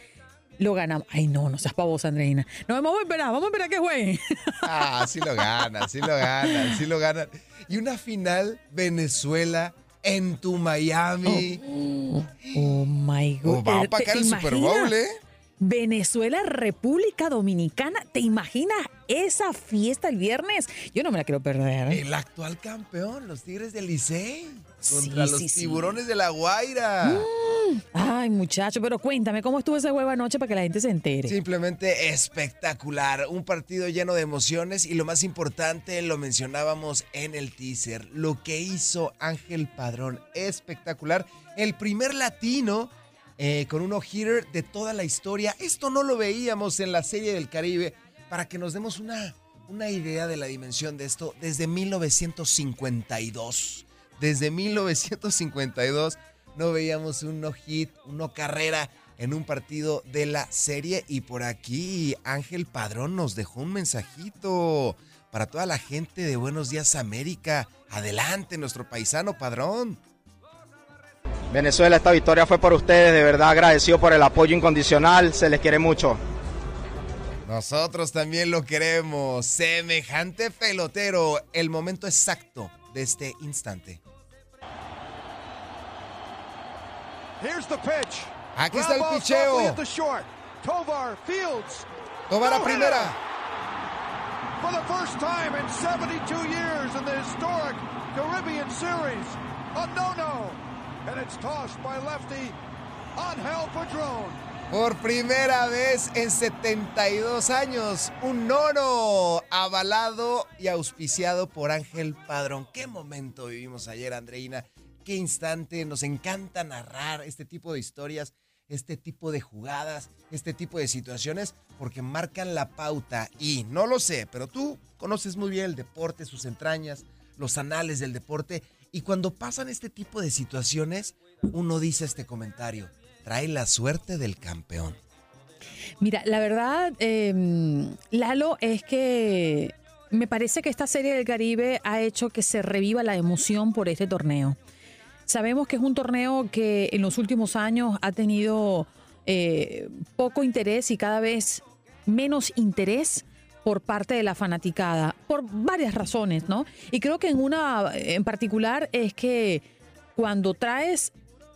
lo ganamos. Ay, no, no seas pavosa, Andreina. No, vamos a esperar, vamos a esperar que jueguen. Ah, sí lo ganan, sí lo ganan, sí lo ganan. Y una final Venezuela en tu Miami. Oh, my God. Oh, va a pagar ¿Te el Super? Bowl, ¿eh? Venezuela, República Dominicana. ¿Te imaginas esa fiesta el viernes? Yo no me la quiero perder. El actual campeón, los Tigres del Licey, contra Sí, los sí, sí. tiburones de la Guaira. Mm. Ay, muchacho, pero cuéntame cómo estuvo ese juego anoche para que la gente se entere. Simplemente espectacular, un partido lleno de emociones y lo más importante, lo mencionábamos en el teaser, lo que hizo Ángel Padrón, espectacular, el primer latino eh, con un no-hitter de toda la historia, esto no lo veíamos en la Serie del Caribe, para que nos demos una, una idea de la dimensión de esto, desde 1952, desde 1952 no veíamos un no-hit, un no-carrera en un partido de la serie. Y por aquí Ángel Padrón nos dejó un mensajito para toda la gente de Buenos Días América. Adelante, nuestro paisano Padrón. Venezuela, esta victoria fue por ustedes, de verdad agradecido por el apoyo incondicional, se les quiere mucho. Nosotros también lo queremos. Semejante pelotero. El momento exacto de este instante. Here's the pitch. Aquí está el picheo. Tovar Fields. Tovar a primera. For the first time in 72 years in the historic Caribbean Series, a no-no, and it's tossed by lefty Angel Padron. Por primera vez en 72 años, un nono avalado y auspiciado por Ángel Padrón. ¿Qué momento vivimos ayer, Andreina? ¿Qué instante? Nos encanta narrar este tipo de historias, este tipo de jugadas, este tipo de situaciones, porque marcan la pauta. Y no lo sé, pero tú conoces muy bien el deporte, sus entrañas, los anales del deporte. Y cuando pasan este tipo de situaciones, uno dice este comentario trae la suerte del campeón. Mira, la verdad, eh, Lalo, es que me parece que esta serie del Caribe ha hecho que se reviva la emoción por este torneo. Sabemos que es un torneo que en los últimos años ha tenido eh, poco interés y cada vez menos interés por parte de la fanaticada, por varias razones, ¿no? Y creo que en una en particular es que cuando traes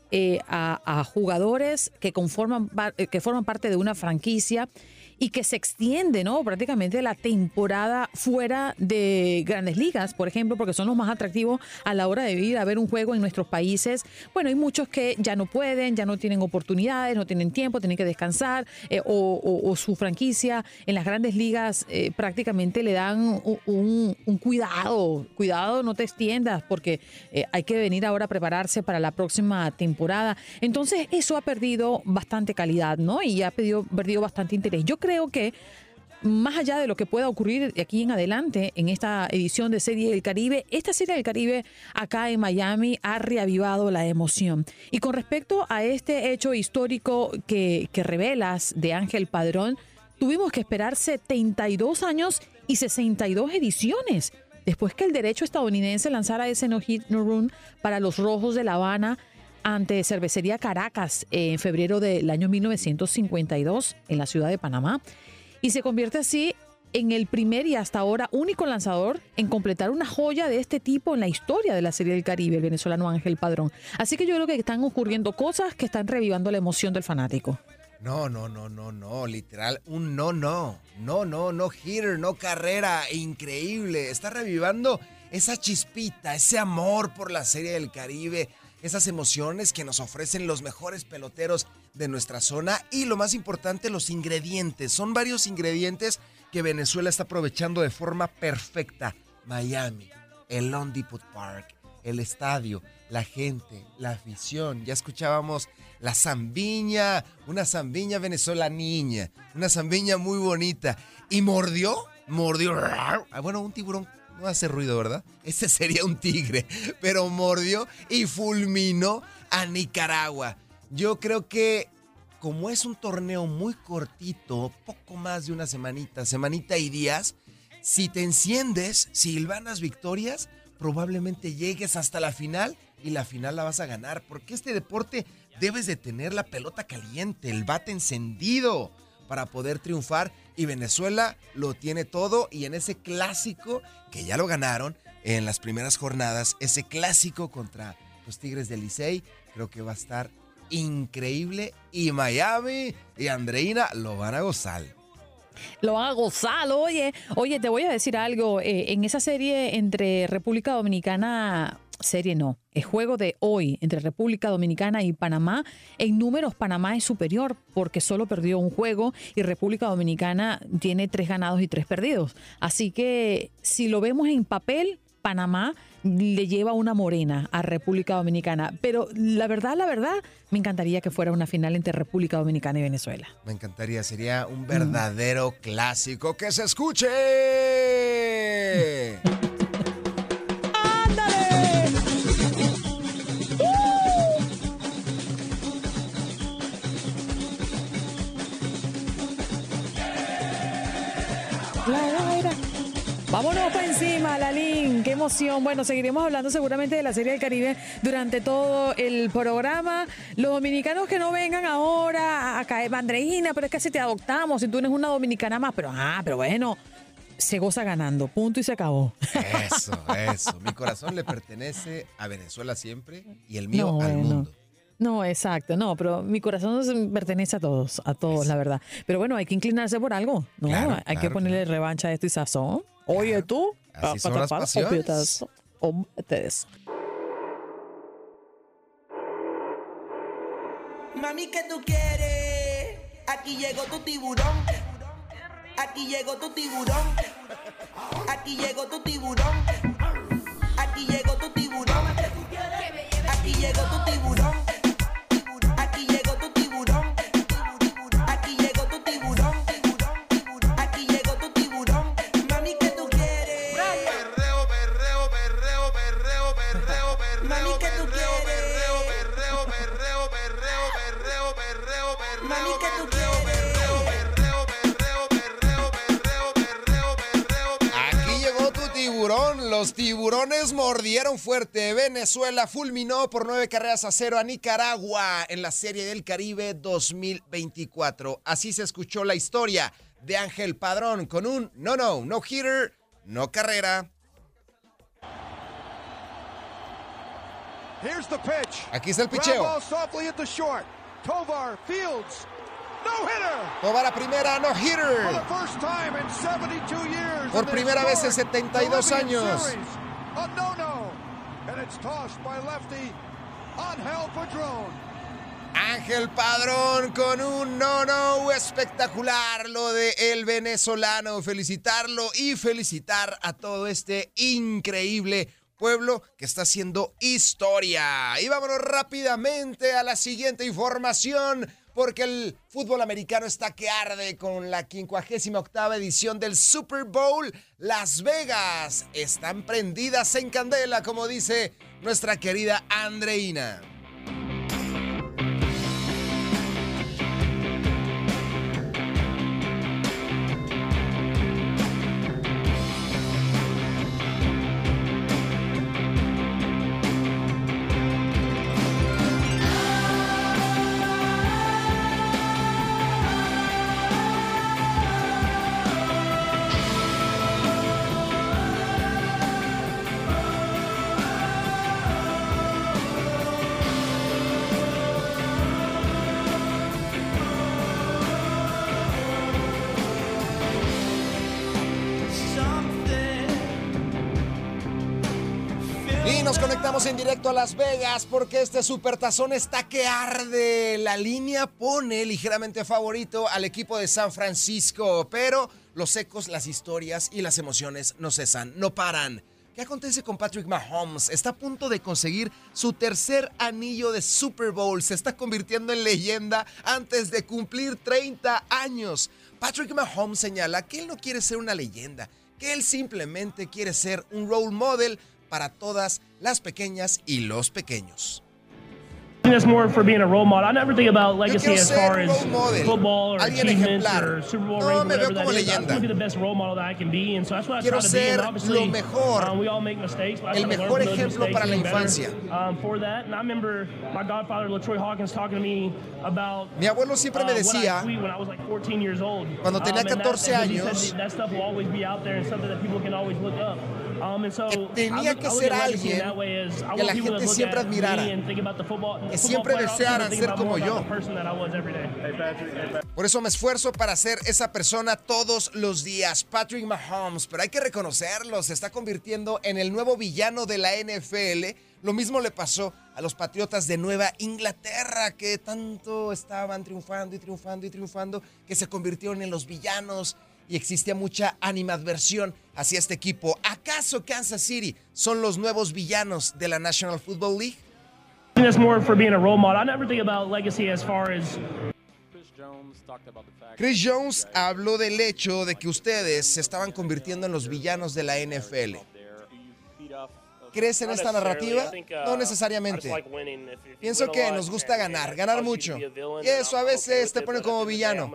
eh, a, a jugadores que, conforman, eh, que forman parte de una franquicia y que se extiende, ¿no? Prácticamente la temporada fuera de grandes ligas, por ejemplo, porque son los más atractivos a la hora de ir a ver un juego en nuestros países. Bueno, hay muchos que ya no pueden, ya no tienen oportunidades, no tienen tiempo, tienen que descansar, eh, o, su franquicia en las grandes ligas eh, prácticamente le dan un cuidado, cuidado, no te extiendas, porque eh, hay que venir ahora a prepararse para la próxima temporada. Entonces, eso ha perdido bastante calidad, ¿no? Y ha perdido, perdido bastante interés. Yo creo que más allá de lo que pueda ocurrir de aquí en adelante en esta edición de Serie del Caribe, esta Serie del Caribe acá en Miami ha reavivado la emoción. Y con respecto a este hecho histórico que, que revelas de Ángel Padrón, tuvimos que esperar 72 años y 62 ediciones después que el derecho estadounidense lanzara ese no hit no run para los Rojos de La Habana ante Cervecería Caracas en febrero del año 1952 en la ciudad de Panamá y se convierte así en el primer y hasta ahora único lanzador en completar una joya de este tipo en la historia de la Serie del Caribe, el venezolano Ángel Padrón. Así que yo creo que están ocurriendo cosas que están revivando la emoción del fanático. No, no, no, no, no, literal, un no, no, no, no, no hitter, no carrera, increíble, está revivando esa chispita, ese amor por la Serie del Caribe, esas emociones que nos ofrecen los mejores peloteros de nuestra zona y lo más importante, los ingredientes, son varios ingredientes que Venezuela está aprovechando de forma perfecta. Miami, el Lone Depot Park, el estadio, la gente, la afición. Ya escuchábamos la zambiña, una zambiña Venezuela niña, una zambiña muy bonita. Y mordió, mordió. Ah, Bueno, un tiburón no hace ruido, ¿verdad? Ese sería un tigre, pero mordió y fulminó a Nicaragua. Yo creo que como es un torneo muy cortito, poco más de una semanita, semanita y días, si te enciendes, si hilvanas victorias, probablemente llegues hasta la final y la final la vas a ganar, porque este deporte debes de tener la pelota caliente, el bate encendido para poder triunfar y Venezuela lo tiene todo y en ese clásico que ya lo ganaron en las primeras jornadas, ese clásico contra los Tigres del Licey, creo que va a estar increíble y Miami y Andreina lo van a gozar. Lo van a gozar, oye. Oye, te voy a decir algo. eh, en esa serie entre República Dominicana, serie no, el juego de hoy entre República Dominicana y Panamá, en números Panamá es superior porque solo perdió un juego y República Dominicana tiene tres ganados y tres perdidos. Así que si lo vemos en papel, Panamá le lleva una morena a República Dominicana. Pero la verdad, la verdad, me encantaría que fuera una final entre República Dominicana y Venezuela. Me encantaría, sería un verdadero clásico. ¡Que se escuche! Vámonos para encima, Lalín. Qué emoción. Bueno, seguiremos hablando seguramente de la Serie del Caribe durante todo el programa. Los dominicanos que no vengan ahora a caer, Andreina, pero es que si te adoptamos, si tú eres una dominicana más, pero ah, pero bueno, se goza ganando. Punto y se acabó. Eso, eso. Mi corazón le pertenece a Venezuela siempre y el mío No, al bueno. mundo. No, exacto, no, pero mi corazón pertenece a todos, a todos, la verdad. Pero bueno, hay que inclinarse por algo, ¿no? Claro, hay que claro, ponerle revancha a esto y sazón. Oye, tú, Así son las pasiones. Mami, ¿qué tú quieres? Aquí llegó tu tiburón. Aquí llegó tu tiburón. Aquí llegó tu tiburón. Aquí llegó tu tiburón. Aquí llegó tu tiburón. Los tiburones mordieron fuerte. Venezuela fulminó por nueve carreras a cero a Nicaragua en la Serie del Caribe 2024. Así se escuchó la historia de Ángel Padrón con un no, no, no hitter, no carrera. Here's the pitch. Aquí está el picheo. Tovar Fields. No para primera, no hitter. Por primera vez en 72 años. Ángel Padrón con un no no espectacular lo de el venezolano, felicitarlo y felicitar a todo este increíble pueblo que está haciendo historia. Y vámonos rápidamente a la siguiente información porque el fútbol americano está que arde con la 58 edición del Super Bowl. Las Vegas están prendidas en candela, como dice nuestra querida Andreina. En directo a Las Vegas porque este supertazón está que arde. La línea pone ligeramente favorito al equipo de San Francisco, pero los ecos, las historias y las emociones no cesan, no paran. ¿Qué acontece con Patrick Mahomes? Está a punto de conseguir su tercer anillo de Super Bowl. Se está convirtiendo en leyenda antes de cumplir 30 años. Patrick Mahomes señala que él no quiere ser una leyenda, que él simplemente quiere ser un role model para todas las pequeñas y los pequeños. that's more for being a role model. I never think about legacy as far as football or achievements ejemplar. or Super Bowl No, veo whatever that como is. I leyenda. want to be the best role model that I can be, and so that's what I Quiero try to be. ser And lo obviously, mejor, um, we all make mistakes, but I el try to learn mejor from those ejemplo mistakes para la better, infancia. um, for that, and I remember my godfather Latroy Hawkins talking to me about. Mi abuelo siempre me I decía, tweet when I was like 14 years old. cuando tenía Um, and that- 14 because he said años, that- that stuff will always be out there and something that people can always look up. Um, tenía que ser alguien que la gente siempre admirara, que siempre desearan ser como yo. Por eso me esfuerzo para ser esa persona todos los días, Patrick Mahomes. Pero hay que reconocerlo, se está convirtiendo en el nuevo villano de la NFL. Lo mismo le pasó a los Patriotas de Nueva Inglaterra, que tanto estaban triunfando y triunfando y triunfando, que se convirtieron en los villanos y existía mucha animadversión hacia este equipo. ¿Acaso Kansas City son los nuevos villanos de la National Football League? Chris Jones habló del hecho de que ustedes se estaban convirtiendo en los villanos de la NFL. ¿Crees en esta narrativa? No necesariamente. Pienso que nos gusta ganar, ganar mucho. Y eso a veces te pone como villano.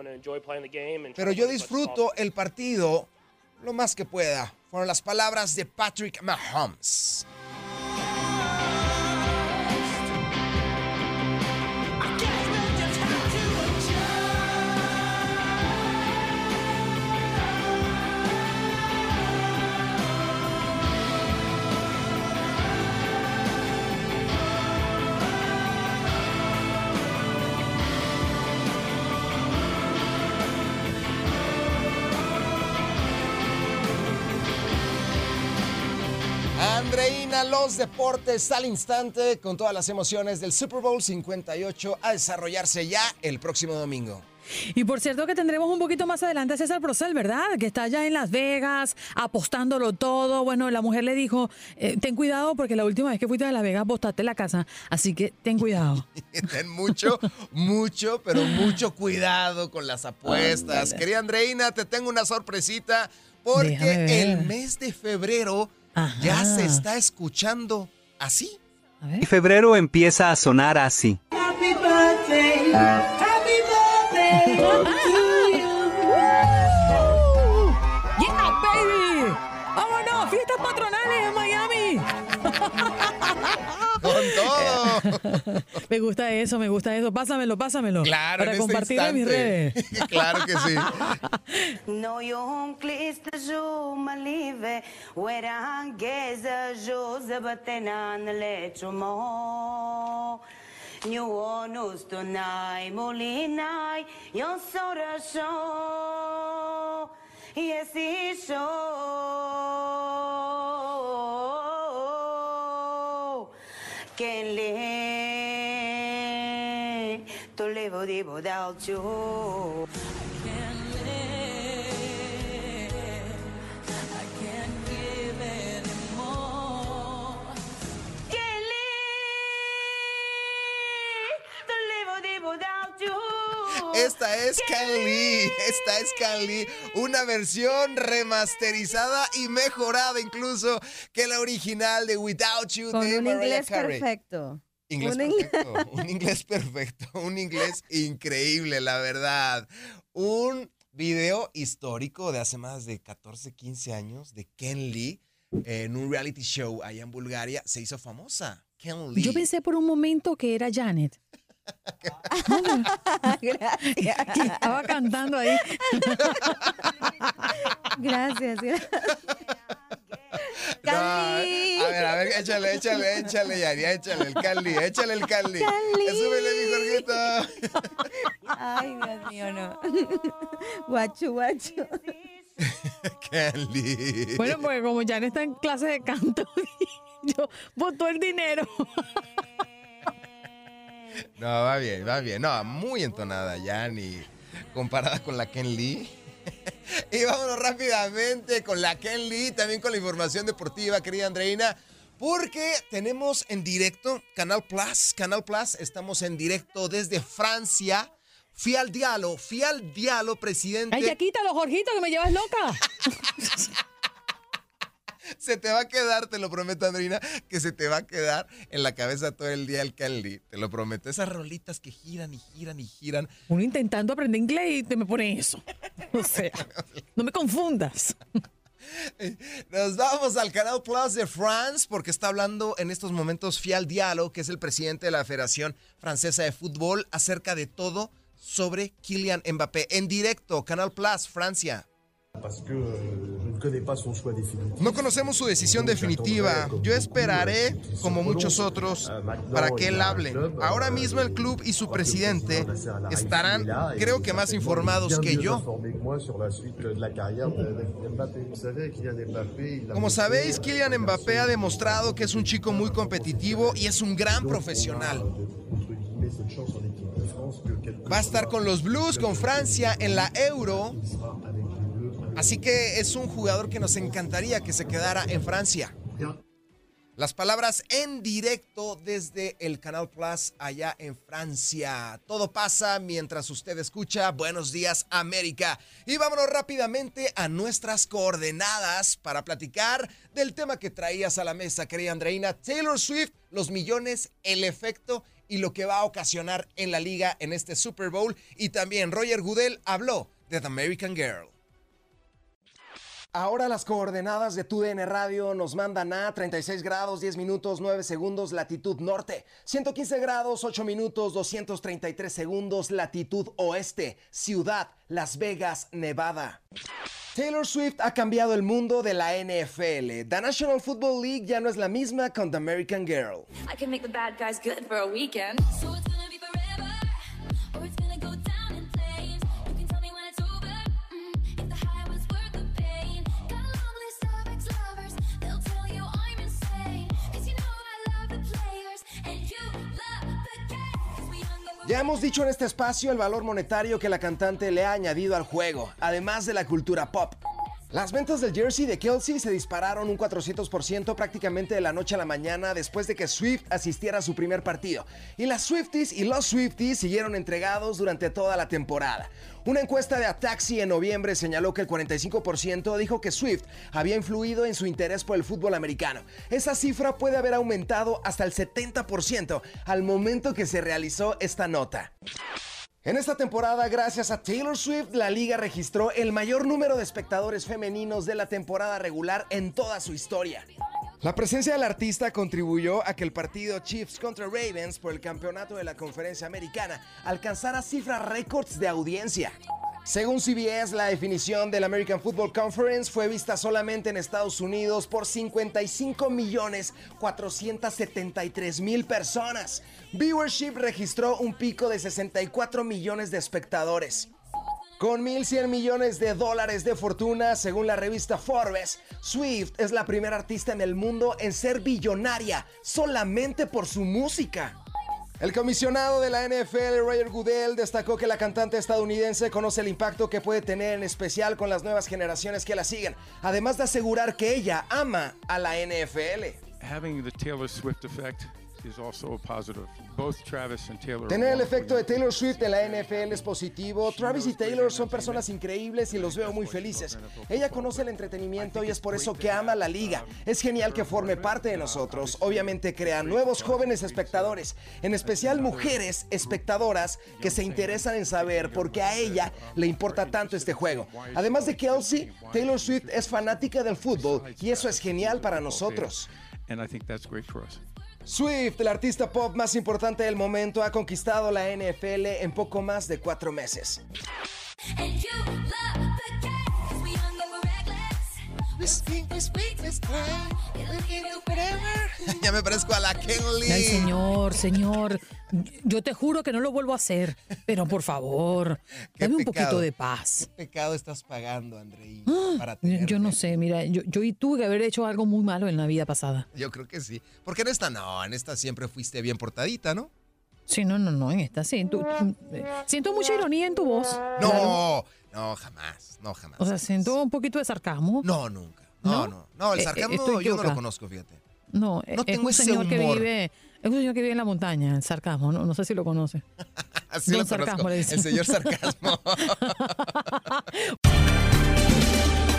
Pero yo disfruto el partido lo más que pueda. Fueron las palabras de Patrick Mahomes. Los deportes al instante con todas las emociones del Super Bowl 58 a desarrollarse ya el próximo domingo. Y por cierto que tendremos un poquito más adelante a César Procel, ¿verdad? Que está allá en Las Vegas apostándolo todo. Bueno, la mujer le dijo, eh, ten cuidado porque la última vez que fuiste a Las Vegas apostaste la casa, así que ten cuidado. Ten mucho, mucho, pero mucho cuidado con las apuestas. Ándale. Querida Andreina, te tengo una sorpresita porque el mes de febrero ya se está escuchando así. Y febrero empieza a sonar así. Happy birthday, happy birthday me gusta eso, me gusta eso. Pásamelo, pásamelo. Claro, Para en este compartirlo en mis redes. claro que sí. No Nyu onus tonai molinai Yon sora sho Yes sho Ken le To Esta es Kylie, esta es Kylie, una versión remasterizada y mejorada incluso que la original de Without You Con de un Mariah inglés Carey. perfecto. Inglés Un perfecto, un inglés perfecto, un inglés increíble, la verdad. Un video histórico de hace más de 14, 15 años de Ken Lee en un reality show allá en Bulgaria. Se hizo famosa. Ken Lee. Yo pensé por un momento que era Janet. Gracias. Estaba cantando ahí. Gracias. gracias. No, a ver, a ver, échale, échale, échale, Yari, échale el Cali, échale el Cali. Cali. Súbele, mi Jorgito. Ay, Dios mío, no. Guacho, guacho. Cali. Bueno, porque como Janet está en clase de canto, yo botó el dinero. No, va bien, va bien. No, muy entonada, Yani. Comparada con la Ken Lee. Y vámonos rápidamente con la Ken Lee, también con la información deportiva, querida Andreina. Porque tenemos en directo Canal Plus, Canal Plus, estamos en directo desde Francia. Fial Diallo, Fial Diallo, presidente. Ay, ya quítalo, Jorgito, que me llevas loca. Se te va a quedar, te lo prometo, Andreina, que se te va a quedar en la cabeza todo el día el Ken Lee. Te lo prometo. Esas rolitas que giran y giran y giran. Uno intentando aprender inglés y te me pone eso. O sea, no me confundas. Nos vamos al Canal Plus de France porque está hablando en estos momentos Fial Diallo, que es el presidente de la Federación Francesa de Fútbol, acerca de todo sobre Kylian Mbappé. En directo, Canal Plus, Francia. No conocemos su decisión definitiva. Yo esperaré, como muchos otros, para que él hable. Ahora mismo el club y su presidente estarán, creo que más informados que yo. Como sabéis, Kylian Mbappé ha demostrado que es un chico muy competitivo y es un gran profesional. Va a estar con los Blues, con Francia en la Euro. Así que es un jugador que nos encantaría que se quedara en Francia. Las palabras en directo desde el Canal Plus allá en Francia. Todo pasa mientras usted escucha Buenos Días América. Y vámonos rápidamente a nuestras coordenadas para platicar del tema que traías a la mesa, querida Andreina. Taylor Swift, los millones, el efecto y lo que va a ocasionar en la liga en este Super Bowl. Y también Roger Goodell habló de The American Girl. Ahora las coordenadas de tu DN Radio nos mandan a 36 grados, 10 minutos, 9 segundos, latitud norte. 115 grados, 8 minutos, 233 segundos, latitud oeste. Ciudad, Las Vegas, Nevada. Taylor Swift ha cambiado el mundo de la NFL. The National Football League ya no es la misma con The American Girl. I can make the bad guys good for a weekend. Ya hemos dicho en este espacio el valor monetario que la cantante le ha añadido al juego, además de la cultura pop. Las ventas del jersey de Kelsey se dispararon un 400% prácticamente de la noche a la mañana después de que Swift asistiera a su primer partido. Y las Swifties y los Swifties siguieron entregados durante toda la temporada. Una encuesta de Ataxi en noviembre señaló que el 45% dijo que Swift había influido en su interés por el fútbol americano. Esa cifra puede haber aumentado hasta el 70% al momento que se realizó esta nota. En esta temporada, gracias a Taylor Swift, la liga registró el mayor número de espectadores femeninos de la temporada regular en toda su historia. La presencia del artista contribuyó a que el partido Chiefs contra Ravens por el campeonato de la conferencia americana alcanzara cifras récords de audiencia. Según CBS, la definición del American Football Conference fue vista solamente en Estados Unidos por 55 millones 473 mil personas. Viewership registró un pico de 64 millones de espectadores. Con 1.100 millones de dólares de fortuna, según la revista Forbes, Swift es la primera artista en el mundo en ser billonaria solamente por su música. El comisionado de la NFL, Roger Goodell, destacó que la cantante estadounidense conoce el impacto que puede tener en especial con las nuevas generaciones que la siguen, además de asegurar que ella ama a la NFL. having the Taylor Swift effect is also a positive. Both Travis and Taylor. Tener el efecto de Taylor Swift en la NFL es positivo. Travis y Taylor son personas increíbles y los veo muy felices. Ella conoce el entretenimiento y es por eso que ama la liga. Es genial que forme parte de nosotros. Obviamente crea nuevos jóvenes espectadores, en especial mujeres espectadoras que se interesan en saber por qué a ella le importa tanto este juego. Además de Kelsey, Taylor Swift es fanática del fútbol y eso es genial para nosotros. And I think that's great for us. Swift, el artista pop más importante del momento, ha conquistado la NFL en poco más de cuatro meses. ya me parezco a la Kenley. Ay, señor, señor. Yo te juro que no lo vuelvo a hacer. Pero por favor, ¿Qué dame un pecado? poquito de paz. ¿Qué pecado estás pagando, Andrei? Ah, Yo no sé, mira, yo, yo y tuve que haber hecho algo muy malo en la vida pasada. Yo creo que sí. Porque en esta no, en esta siempre fuiste bien portadita, ¿no? Sí, no, no, no, en esta sí. tú- tú- eh, siento mucha ironía en tu voz. No, No, jamás. No, jamás. O sea, siento un poquito de sarcasmo. No, nunca. No, no. No, el Eh, eh, sarcasmo yo no lo conozco, fíjate. No, eh, No es tengo un ese señor que vive, es un señor que vive en la montaña, el sarcasmo, no, no sé si lo conoce. Don lo conozco. Sarcasmo le. El señor sarcasmo.